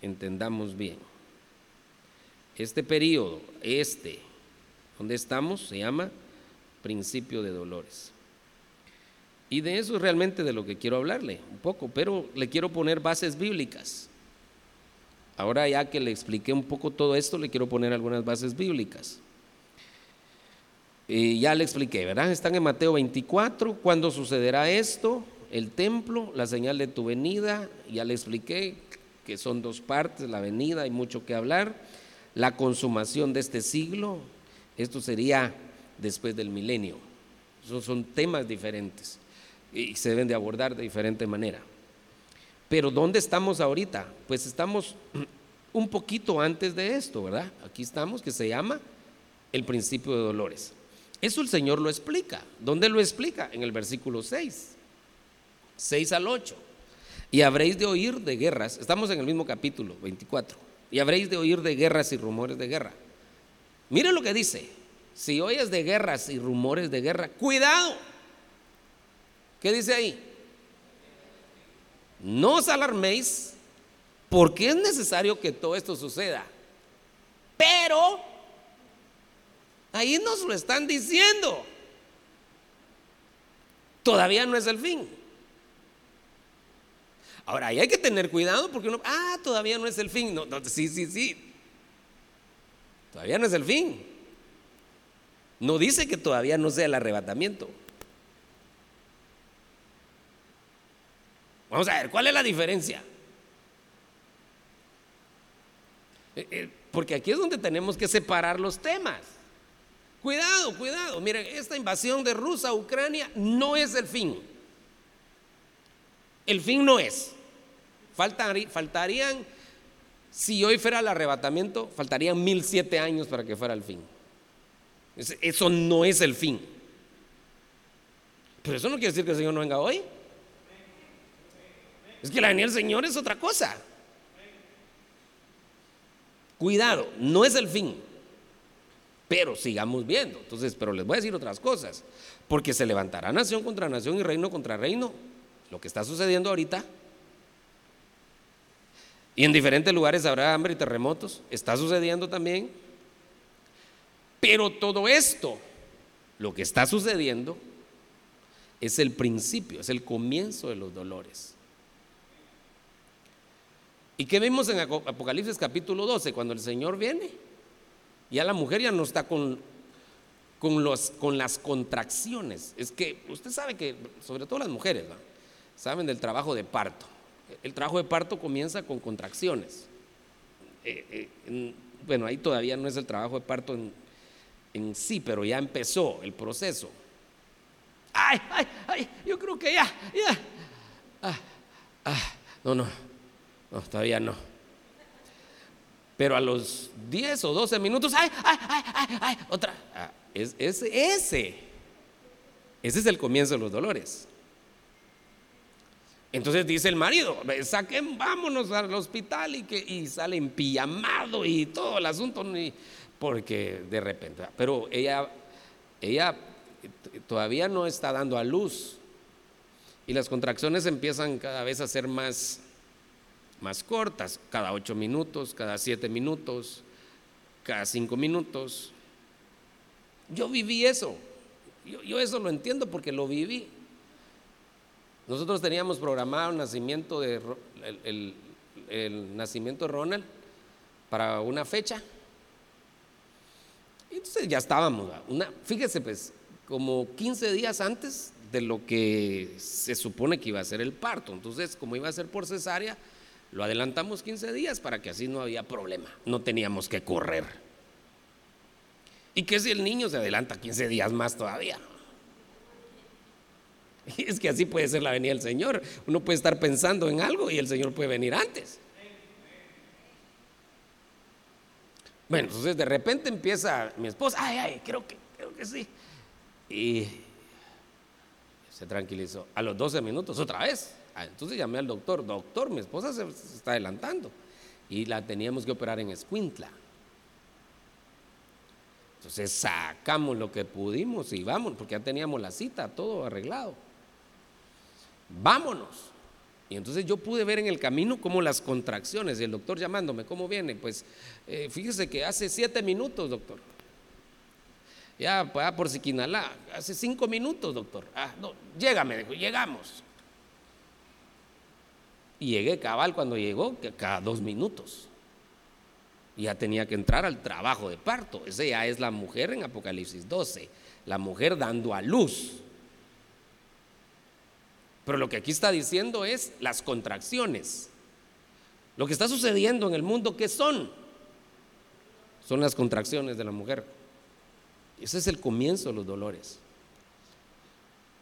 entendamos bien. Este periodo, este, donde estamos, se llama principio de dolores. Y de eso es realmente de lo que quiero hablarle un poco, pero le quiero poner bases bíblicas. Ahora ya que le expliqué un poco todo esto, le quiero poner algunas bases bíblicas. Ya le expliqué, ¿verdad? Están en Mateo 24, ¿cuándo sucederá esto? El templo, la señal de tu venida, ya le expliqué que son dos partes, la venida, hay mucho que hablar. La consumación de este siglo, esto sería después del milenio. Esos son temas diferentes y se deben de abordar de diferente manera. Pero ¿dónde estamos ahorita? Pues estamos un poquito antes de esto, ¿verdad? Aquí estamos, que se llama el principio de dolores. Eso el Señor lo explica. ¿Dónde lo explica? En el versículo 6, 6 al 8. Y habréis de oír de guerras, estamos en el mismo capítulo 24, y habréis de oír de guerras y rumores de guerra. Mire lo que dice, si oyes de guerras y rumores de guerra, cuidado. ¿Qué dice ahí? no os alarméis porque es necesario que todo esto suceda. Pero ahí nos lo están diciendo. Todavía no es el fin. Ahora, ahí hay que tener cuidado porque uno, ah, todavía no es el fin. No, sí, sí, sí. Todavía no es el fin. No dice que todavía no sea el arrebatamiento. Vamos a ver, ¿cuál es la diferencia? Eh, eh, porque aquí es donde tenemos que separar los temas. Cuidado, cuidado. Miren, esta invasión de Rusia a Ucrania no es el fin. El fin no es. faltarían, si hoy fuera el arrebatamiento, faltarían mil siete años para que fuera el fin. Eso no es el fin. Pero eso no quiere decir que el Señor no venga hoy. Es que la venida del Señor es otra cosa. Cuidado, no es el fin. Pero sigamos viendo. Entonces, pero les voy a decir otras cosas. Porque se levantará nación contra nación y reino contra reino. Lo que está sucediendo ahorita. Y en diferentes lugares habrá hambre y terremotos. Está sucediendo también. Pero todo esto, lo que está sucediendo, es el principio, es el comienzo de los dolores. ¿Y qué vimos en Apocalipsis capítulo 12? Cuando el Señor viene, ya la mujer ya no está con, con, los, con las contracciones. Es que usted sabe que, sobre todo las mujeres, saben del trabajo de parto. El trabajo de parto comienza con contracciones. Eh, eh, bueno, ahí todavía no es el trabajo de parto en, sí, pero ya empezó el proceso. Ay, ay, ay, yo creo que ya, ya. Ah, ah, no, no, no, todavía no. Pero a los 10 o 12 minutos, ¡ay, ay, ay, ay! otra. Ah, es, ese, ese. Ese es el comienzo de los dolores. Entonces dice el marido, saquen, vámonos al hospital y, que, y sale empillamado y todo el asunto, porque de repente, pero ella, ella todavía no está dando a luz y las contracciones empiezan cada vez a ser más, más cortas, cada ocho minutos, cada siete minutos, cada cinco minutos. Yo viví eso, yo, eso lo entiendo porque lo viví. Nosotros teníamos programado el nacimiento de, el, nacimiento de Ronald para una fecha. Y entonces ya estábamos, una, fíjese pues, como 15 días antes de lo que se supone que iba a ser el parto. Entonces, como iba a ser por cesárea, lo adelantamos 15 días para que así no había problema, no teníamos que correr. ¿Y qué si el niño se adelanta 15 días más todavía? es que así puede ser la venida del Señor. Uno puede estar pensando en algo y el Señor puede venir antes. Bueno, entonces de repente empieza mi esposa, ay, ay, creo que, creo que sí. Y se tranquilizó. A los 12 minutos otra vez. Ah, entonces llamé al doctor, doctor, mi esposa se, está adelantando y la teníamos que operar en Escuintla. Entonces sacamos lo que pudimos y vamos, porque ya teníamos la cita, todo arreglado. Vámonos. Y entonces yo pude ver en el camino como las contracciones, y el doctor llamándome, ¿cómo viene? Pues eh, fíjese que hace siete minutos, doctor. Ya, por Siquinalá, hace cinco minutos, doctor. Ah, no, llégame, dijo, llegamos. Y llegué cabal cuando llegó, cada dos minutos. Ya tenía que entrar al trabajo de parto. Esa ya es la mujer en Apocalipsis 12, la mujer dando a luz. Pero lo que aquí está diciendo es las contracciones. Lo que está sucediendo en el mundo, ¿qué son? Son las contracciones de la mujer. Ese es el comienzo de los dolores.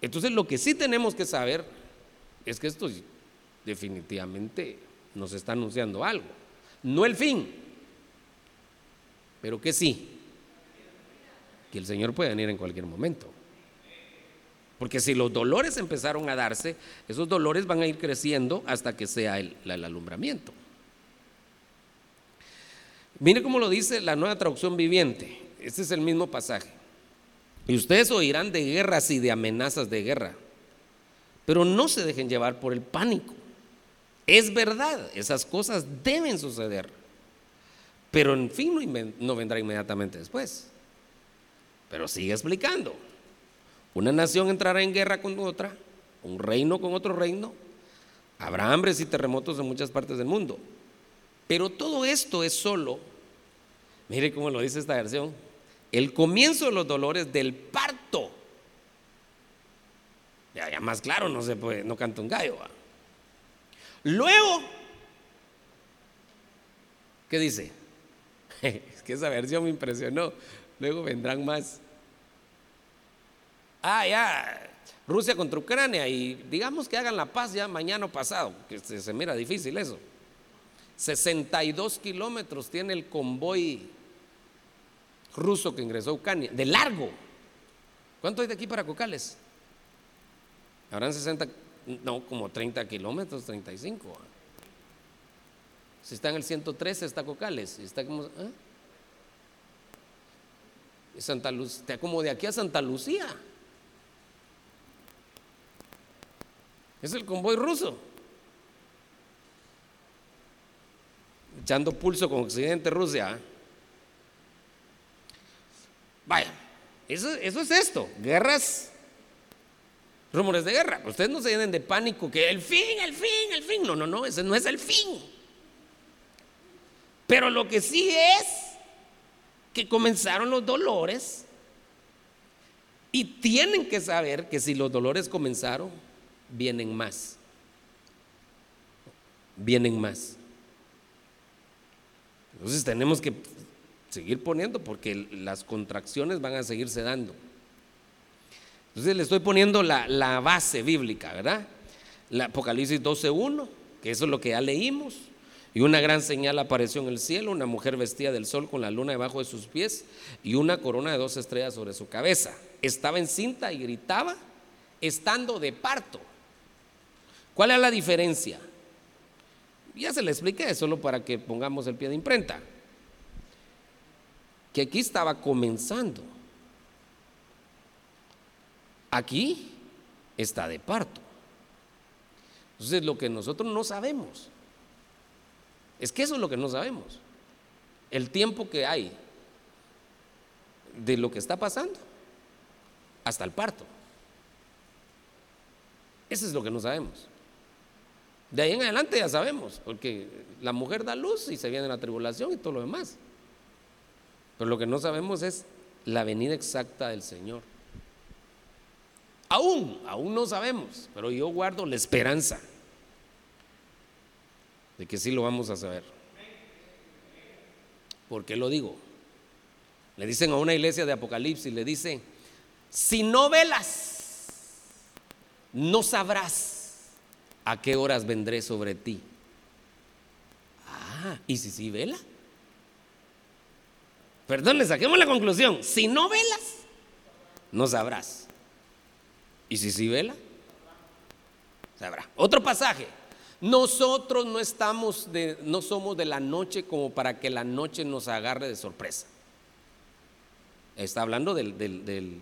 Entonces lo que sí tenemos que saber es que esto definitivamente nos está anunciando algo. No el fin, pero que sí, que el Señor puede venir en cualquier momento. Porque si los dolores empezaron a darse, esos dolores van a ir creciendo hasta que sea el, alumbramiento. Mire cómo lo dice la nueva traducción viviente. Este es el mismo pasaje. Y ustedes oirán de guerras y de amenazas de guerra. Pero no se dejen llevar por el pánico. Es verdad, esas cosas deben suceder. Pero en fin no vendrá inmediatamente después. Pero sigue explicando. Una nación entrará en guerra con otra, un reino con otro reino. Habrá hambres y terremotos en muchas partes del mundo. Pero todo esto es solo, mire cómo lo dice esta versión, el comienzo de los dolores del parto. Ya, ya más claro, no se puede, no canta un gallo. Luego, ¿qué dice? Es que esa versión me impresionó. Luego vendrán más. Ah, ya, Rusia contra Ucrania y digamos que hagan la paz ya mañana o pasado, que se, se mira difícil eso. 62 kilómetros tiene el convoy ruso que ingresó a Ucrania, de largo. ¿Cuánto hay de aquí para Cocales? Habrán 60, no, como 30 kilómetros, 35. Si está en el 113 está Cocales, está como... ¿eh? Santa Luz, está como de aquí a Santa Lucía. Es el convoy ruso. Echando pulso con Occidente, Rusia. ¿eh? Vaya, eso es esto, guerras, rumores de guerra. Ustedes no se llenen de pánico que el fin, el fin, el fin. No, no, no, ese no es el fin. Pero lo que sí es que comenzaron los dolores y tienen que saber que si los dolores comenzaron, vienen más. Vienen más. Entonces tenemos que seguir poniendo porque las contracciones van a seguirse dando. Entonces le estoy poniendo la, base bíblica, ¿verdad? La Apocalipsis 12.1, que eso es lo que ya leímos. Y una gran señal apareció en el cielo, una mujer vestida del sol con la luna debajo de sus pies y una corona de dos estrellas sobre su cabeza. Estaba encinta y gritaba, estando de parto. ¿Cuál es la diferencia? Ya se le expliqué, solo para que pongamos el pie de imprenta que aquí estaba comenzando. Aquí está de parto. Entonces lo que nosotros no sabemos, es que eso es lo que no sabemos. El tiempo que hay de lo que está pasando hasta el parto. Eso es lo que no sabemos. De ahí en adelante ya sabemos, porque la mujer da luz y se viene la tribulación y todo lo demás. Pero lo que no sabemos es la venida exacta del Señor. Aún, aún no sabemos, pero yo guardo la esperanza de que sí lo vamos a saber. ¿Por qué lo digo? Le dicen a una iglesia de Apocalipsis, le dicen, si no velas, no sabrás a qué horas vendré sobre ti. Ah, ¿y si sí vela? Perdón, le saquemos la conclusión. Si no velas, no sabrás. Y si sí vela, sabrá. Otro pasaje. Nosotros no estamos de, no somos de la noche como para que la noche nos agarre de sorpresa. Está hablando de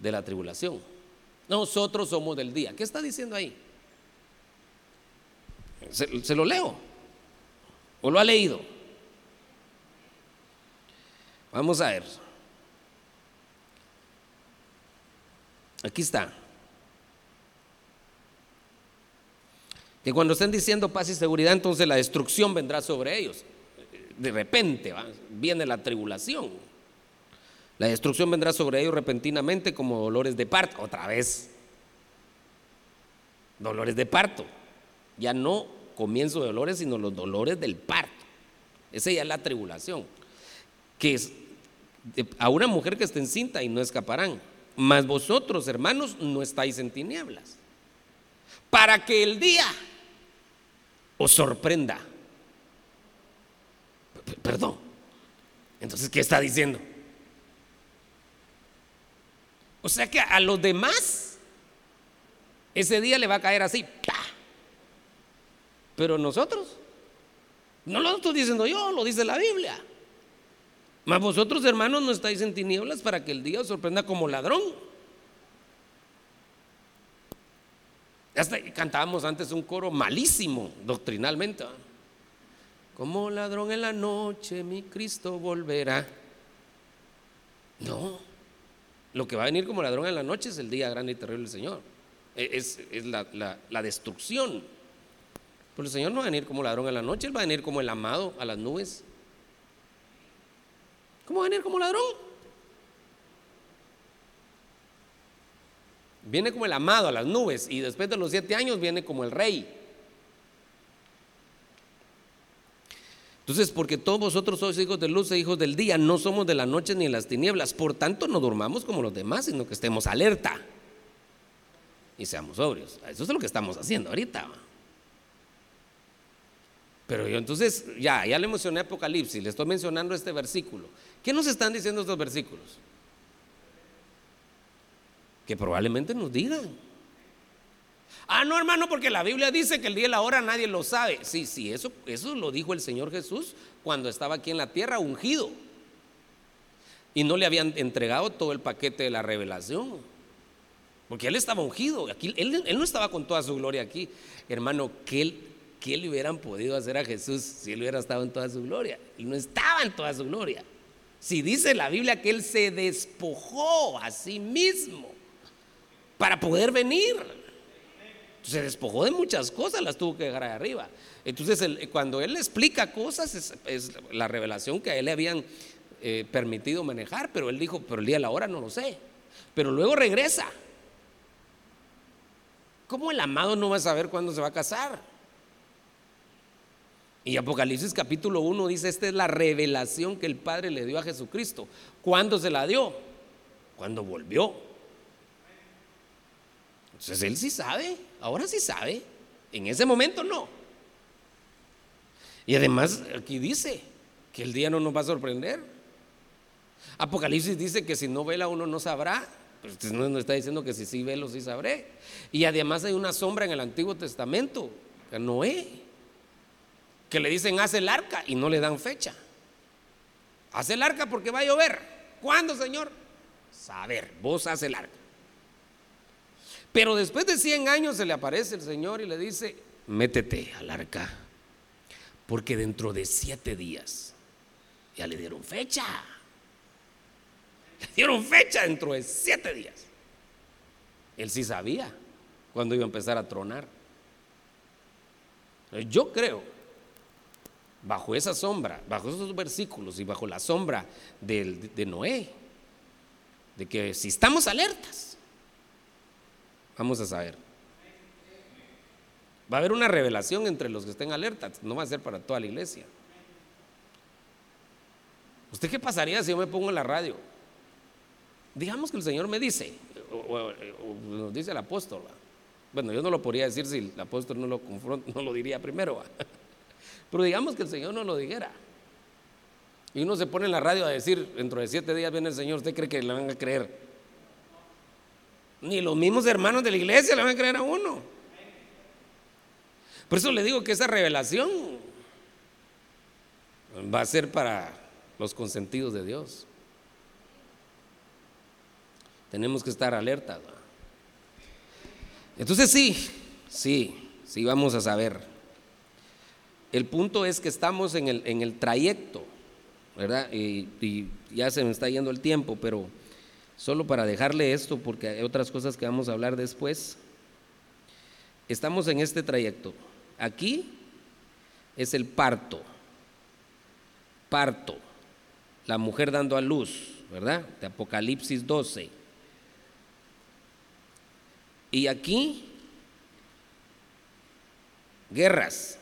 la tribulación. Nosotros somos del día. ¿Qué está diciendo ahí? se lo leo. ¿O lo ha leído? Vamos a ver. Aquí está. Que cuando estén diciendo paz y seguridad, entonces la destrucción vendrá sobre ellos. De repente viene la tribulación. La destrucción vendrá sobre ellos repentinamente como dolores de parto. Otra vez. Dolores de parto. Ya no comienzo de dolores, sino los dolores del parto. Esa ya es la tribulación. Que es a una mujer que esté encinta y no escaparán. Mas vosotros, hermanos, no estáis en tinieblas. Para que el día os sorprenda. perdón. Entonces, ¿qué está diciendo? O sea que a los demás ese día le va a caer así. Pero nosotros, no lo estoy diciendo yo, lo dice la Biblia. Mas vosotros, hermanos, no estáis en tinieblas para que el día os sorprenda como ladrón. Hasta cantábamos antes un coro malísimo doctrinalmente. Como ladrón en la noche, mi Cristo volverá. No, lo que va a venir como ladrón en la noche es el día grande y terrible del Señor. E, es, la, destrucción. Pero el Señor no va a venir como ladrón en la noche, Él va a venir como el amado a las nubes. ¿Cómo va a venir como ladrón? Viene como el amado a las nubes y después de los siete años viene como el rey. Entonces, porque todos vosotros sois hijos de luz e hijos del día, no somos de la noche ni de las tinieblas. Por tanto, no durmamos como los demás, sino que estemos alerta y seamos sobrios. Eso es lo que estamos haciendo ahorita. Pero yo entonces, ya, ya le mencioné Apocalipsis, le estoy mencionando este versículo. ¿Qué nos están diciendo estos versículos? Que probablemente nos digan. Ah, no, hermano, porque la Biblia dice que el día y la hora nadie lo sabe. Sí, sí, eso, eso lo dijo el Señor Jesús cuando estaba aquí en la tierra ungido. Y no le habían entregado todo el paquete de la revelación. Porque él estaba ungido. Aquí, él, no estaba con toda su gloria aquí. Hermano, ¿qué, ¿qué le hubieran podido hacer a Jesús si él hubiera estado en toda su gloria? Y no estaba en toda su gloria. Si dice la Biblia que él se despojó a sí mismo para poder venir. Se despojó de muchas cosas, las tuvo que dejar ahí arriba. Entonces, cuando él explica cosas, es, la revelación que a él le habían eh, permitido manejar, pero él dijo, pero el día de la hora no lo sé. Pero luego regresa. ¿Cómo el amado no va a saber cuándo se va a casar? Y Apocalipsis capítulo 1 dice, esta es la revelación que el Padre le dio a Jesucristo. ¿Cuándo se la dio? Cuando volvió. Entonces él sí sabe, ahora sí sabe, en ese momento no. Y además aquí dice que el día no nos va a sorprender. Apocalipsis dice que si no vela uno no sabrá, pues no está diciendo que si sí velo sí sabré. Y además hay una sombra en el Antiguo Testamento, a Noé, que le dicen haz el arca y no le dan fecha. Haz el arca porque va a llover. ¿Cuándo, Señor? Saber, vos haz el arca. Pero después de 100 años se le aparece el Señor y le dice, métete al arca, porque dentro de siete días ya le dieron fecha. Le dieron fecha dentro de siete días. Él sí sabía cuándo iba a empezar a tronar. Yo creo, bajo esa sombra, bajo esos versículos y bajo la sombra de Noé, de que si estamos alertas, Vamos a saber. Va a haber una revelación entre los que estén alertas, no va a ser para toda la iglesia. ¿Usted qué pasaría si yo me pongo en la radio? Digamos que el Señor me dice, o, nos dice el apóstol. Bueno, yo no lo podría decir si el apóstol no lo confronta, no lo diría primero. Pero digamos que el Señor no lo dijera. Y uno se pone en la radio a decir, dentro de siete días viene el Señor, ¿usted cree que le van a creer? Ni los mismos hermanos de la iglesia le van a creer a uno. Por eso le digo que esa revelación va a ser para los consentidos de Dios. Tenemos que estar alertas. Entonces sí, sí, sí vamos a saber. El punto es que estamos en el, en el trayecto, ¿verdad? y ya se me está yendo el tiempo, pero Solo para dejarle esto, porque hay otras cosas que vamos a hablar después. Estamos en este trayecto. Aquí es el parto. Parto. La mujer dando a luz, ¿verdad? De Apocalipsis 12. Y aquí, guerras.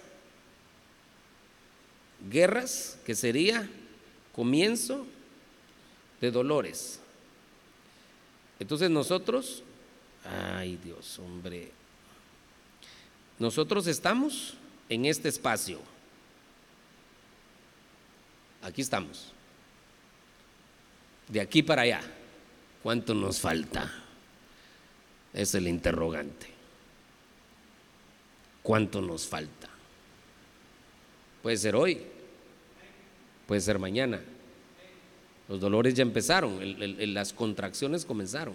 Guerras que sería comienzo de dolores. Entonces nosotros, ay Dios, hombre, nosotros estamos en este espacio. Aquí estamos. De aquí para allá, ¿cuánto nos falta? Es el interrogante. ¿Cuánto nos falta? Puede ser hoy, puede ser mañana. Los dolores ya empezaron, las contracciones comenzaron.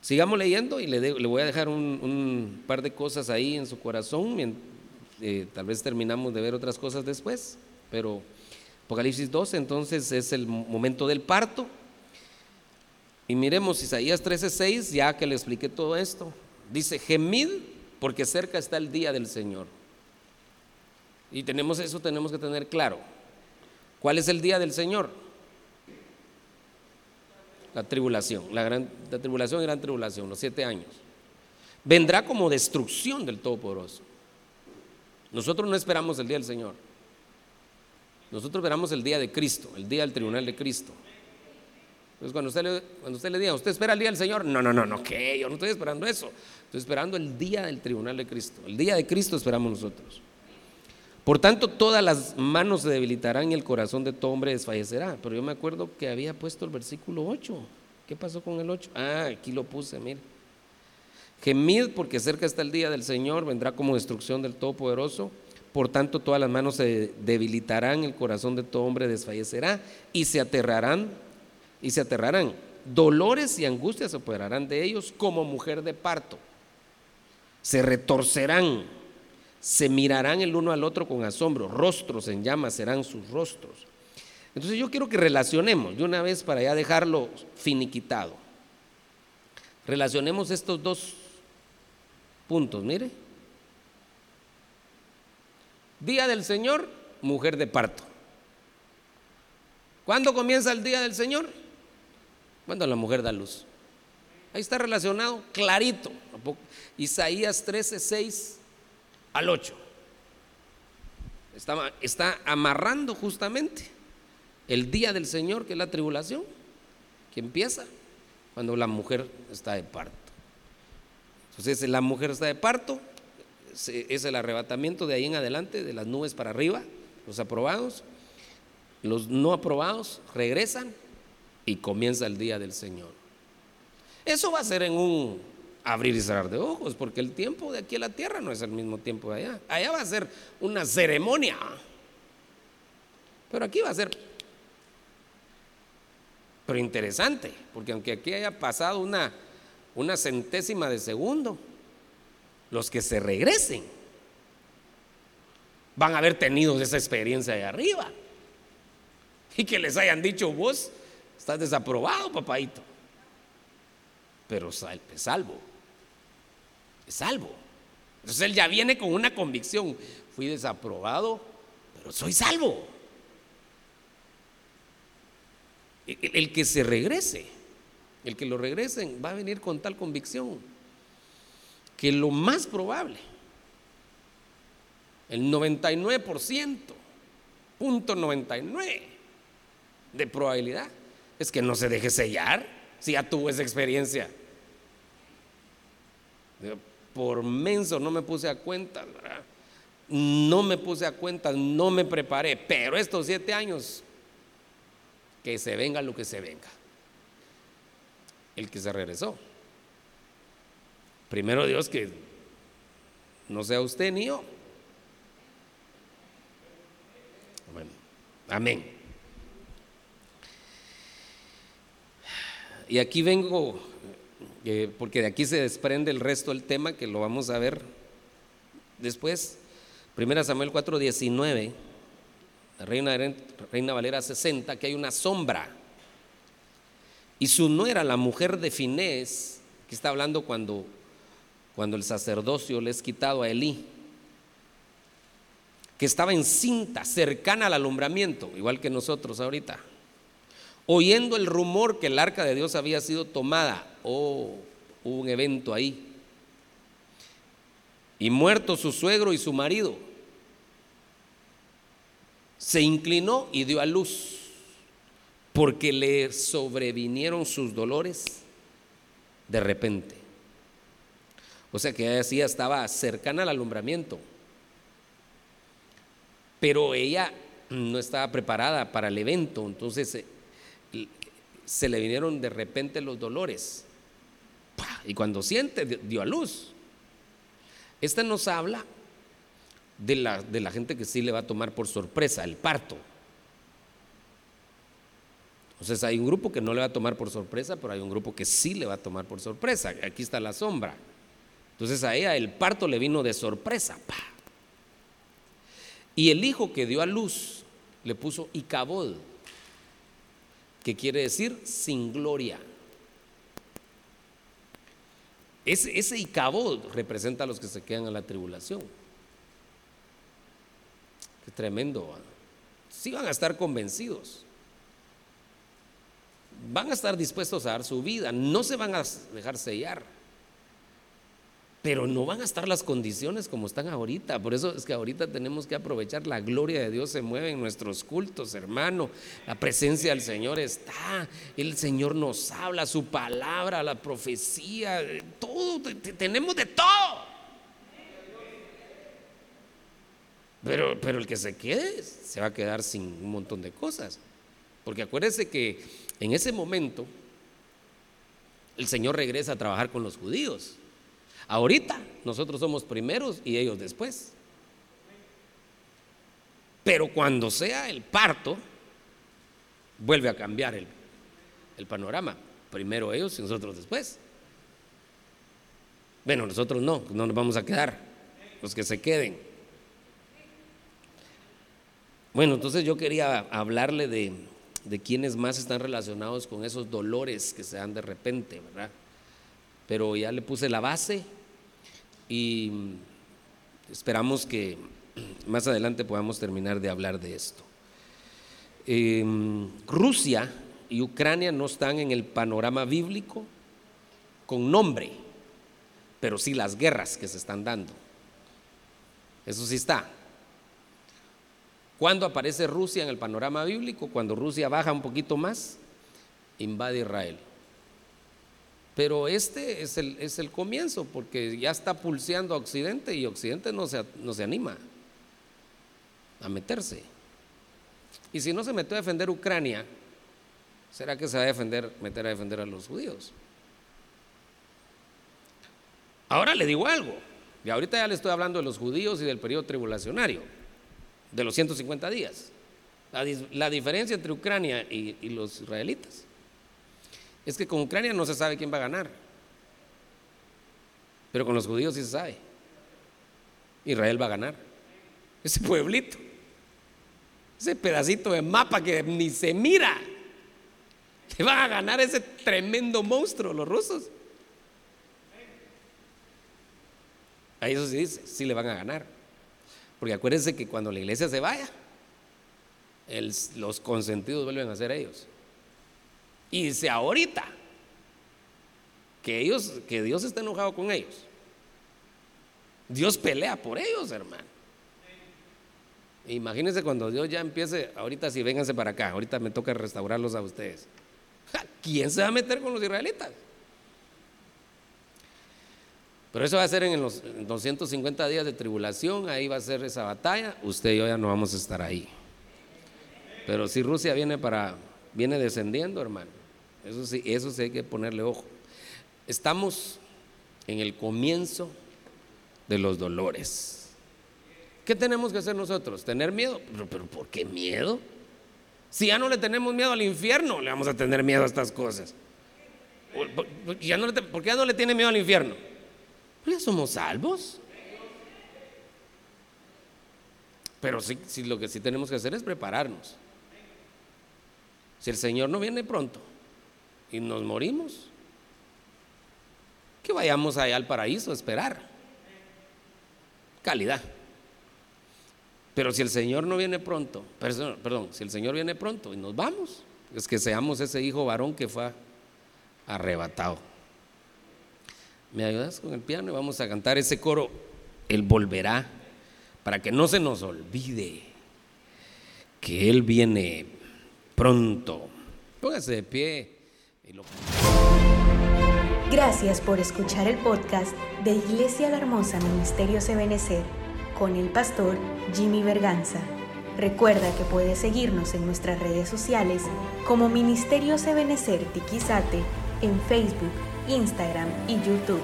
Sigamos leyendo y le, voy a dejar un, par de cosas ahí en su corazón. Eh, tal vez terminamos de ver otras cosas después, pero Apocalipsis 12 entonces es el momento del parto. Y miremos Isaías 13:6, ya que le expliqué todo esto. Dice, gemid porque cerca está el día del Señor. Y tenemos eso, tenemos que tener claro. ¿Cuál es el día del Señor? La tribulación, la, gran, la tribulación y gran tribulación, los siete años. Vendrá como destrucción del Todopoderoso. Nosotros no esperamos el día del Señor. Nosotros esperamos el día de Cristo, el día del tribunal de Cristo. Entonces cuando usted, le, cuando usted le diga, ¿usted espera el día del Señor? No, no, no, no, ¿qué? Yo no estoy esperando eso. Estoy esperando el día del tribunal de Cristo. El día de Cristo esperamos nosotros. Por tanto, todas las manos se debilitarán y el corazón de todo hombre desfallecerá. Pero yo me acuerdo que había puesto el versículo 8. ¿Qué pasó con el 8? Ah, aquí lo puse, mire. Gemid porque cerca está el día del Señor, vendrá como destrucción del Todopoderoso. Por tanto, todas las manos se debilitarán, el corazón de todo hombre desfallecerá y se aterrarán y se aterrarán. Dolores y angustias se apoderarán de ellos como mujer de parto. Se retorcerán se mirarán el uno al otro con asombro, rostros en llamas serán sus rostros. Entonces yo quiero que relacionemos de una vez para ya dejarlo finiquitado. Relacionemos estos dos puntos, mire. Día del Señor, mujer de parto. ¿Cuándo comienza el día del Señor? Cuando la mujer da luz. Ahí está relacionado clarito. Isaías 13, 6 al 8. Está, está amarrando justamente el día del Señor, que es la tribulación, que empieza cuando la mujer está de parto. Entonces, la mujer está de parto, es el arrebatamiento de ahí en adelante, de las nubes para arriba, los aprobados, los no aprobados regresan y comienza el día del Señor. Eso va a ser en un abrir y cerrar de ojos, porque el tiempo de aquí a la tierra no es el mismo tiempo de allá. Allá va a ser una ceremonia, pero aquí va a ser, pero interesante, porque aunque aquí haya pasado una, una centésima de segundo, los que se regresen van a haber tenido esa experiencia de arriba. Y que les hayan dicho, vos estás desaprobado, papadito, pero salvo salvo. Entonces él ya viene con una convicción, fui desaprobado, pero soy salvo. El, que se regrese, el que lo regresen, va a venir con tal convicción que lo más probable, el 99%, punto 99 de probabilidad, es que no se deje sellar si ya tuvo esa experiencia por menso no me puse a cuenta, no me puse a cuenta, no me preparé, pero estos siete años, que se venga lo que se venga. El que se regresó. Primero Dios que no sea usted ni yo. Bueno, amén. Y aquí vengo porque de aquí se desprende el resto del tema que lo vamos a ver después. Primera Samuel 4:19 Reina, Reina Valera 60, que hay una sombra. Y su nuera, la mujer de Finés, que está hablando cuando, cuando el sacerdocio le es quitado a Elí, que estaba encinta, cercana al alumbramiento, igual que nosotros ahorita, oyendo el rumor que el arca de Dios había sido tomada. Oh, hubo un evento ahí. Y muerto su suegro y su marido, se inclinó y dio a luz, porque le sobrevinieron sus dolores de repente. O sea que ella estaba cercana al alumbramiento, pero ella no estaba preparada para el evento, entonces eh, se le vinieron de repente los dolores. Y cuando siente, dio a luz. Esta nos habla de la, de la gente que sí le va a tomar por sorpresa el parto. Entonces hay un grupo que no le va a tomar por sorpresa, pero hay un grupo que sí le va a tomar por sorpresa. Aquí está la sombra. Entonces a ella el parto le vino de sorpresa. Y el hijo que dio a luz le puso Icabod, que quiere decir sin gloria. Ese, ese representa a los que se quedan en la tribulación tremendo. si van a estar convencidos. Van a estar dispuestos a dar su vida. No se van a dejar sellar. Pero no van a estar las condiciones como están ahorita. Por eso es que ahorita tenemos que aprovechar. La gloria de Dios se mueve en nuestros cultos, hermano. La presencia del Señor está. El Señor nos habla, su palabra, la profecía, todo. Tenemos de todo. Pero, el que se quede se va a quedar sin un montón de cosas. Porque acuérdense que en ese momento el Señor regresa a trabajar con los judíos. Ahorita nosotros somos primeros y ellos después. Pero cuando sea el parto, vuelve a cambiar el, el panorama. Primero ellos y nosotros después. Bueno, nosotros no, no nos vamos a quedar, los que se queden. Bueno, entonces yo quería hablarle de, de quienes más están relacionados con esos dolores que se dan de repente, ¿verdad? Pero ya le puse la base y esperamos que más adelante podamos terminar de hablar de esto. Em, Rusia y Ucrania no están en el panorama bíblico con nombre, pero sí las guerras que se están dando. Eso sí está. ¿Cuándo aparece Rusia en el panorama bíblico? Cuando Rusia baja un poquito más, invade Israel. Pero este es el, es el comienzo, porque ya está pulseando a Occidente y Occidente no se, no se anima a meterse. Y si no se metió a defender Ucrania, ¿será que se va a defender, meter a defender a los judíos? Ahora le digo algo, y ahorita ya le estoy hablando de los judíos y del periodo tribulacionario de los 150 días. La, diferencia entre Ucrania y, los israelitas es que con Ucrania no se sabe quién va a ganar, pero con los judíos sí se sabe. Israel va a ganar. Ese pueblito, ese pedacito de mapa que ni se mira, que van a ganar ese tremendo monstruo, los rusos. A eso sí dice, sí le van a ganar. Porque acuérdense que cuando la iglesia se vaya, los consentidos vuelven a ser ellos. Y dice ahorita que ellos, que Dios está enojado con ellos. Dios pelea por ellos, hermano. Imagínense cuando Dios ya empiece, ahorita sí, vénganse para acá, ahorita me toca restaurarlos a ustedes. ¿Quién se va a meter con los israelitas? Pero eso va a ser en los 250 días de tribulación, ahí va a ser esa batalla, usted y yo ya no vamos a estar ahí. Pero si Rusia viene para, viene descendiendo, hermano, eso sí, eso sí hay que ponerle ojo. Estamos en el comienzo de los dolores. ¿Qué tenemos que hacer nosotros? ¿Tener miedo? ¿Pero, por qué miedo? Si ya no le tenemos miedo al infierno, le vamos a tener miedo a estas cosas. ¿Por, no ¿por qué ya no le tiene miedo al infierno? ya somos salvos. Pero sí, lo que sí tenemos que hacer es prepararnos. Si el Señor no viene pronto y nos morimos, que vayamos allá al paraíso a esperar. Calidad. Pero si el Señor no viene pronto, perdón, si el Señor viene pronto y nos vamos, es que seamos ese hijo varón que fue arrebatado. ¿Me ayudas con el piano? Y vamos a cantar ese coro, Él volverá, para que no se nos olvide que Él viene pronto. Póngase de pie. Gracias por escuchar el podcast de Iglesia La Hermosa Ministerio Ebenecer con el pastor Jimmy Berganza. Recuerda que puedes seguirnos en nuestras redes sociales como Ministerio Ebenecer Tiquizate en Facebook, Instagram y YouTube.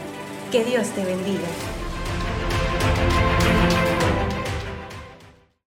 Que Dios te bendiga.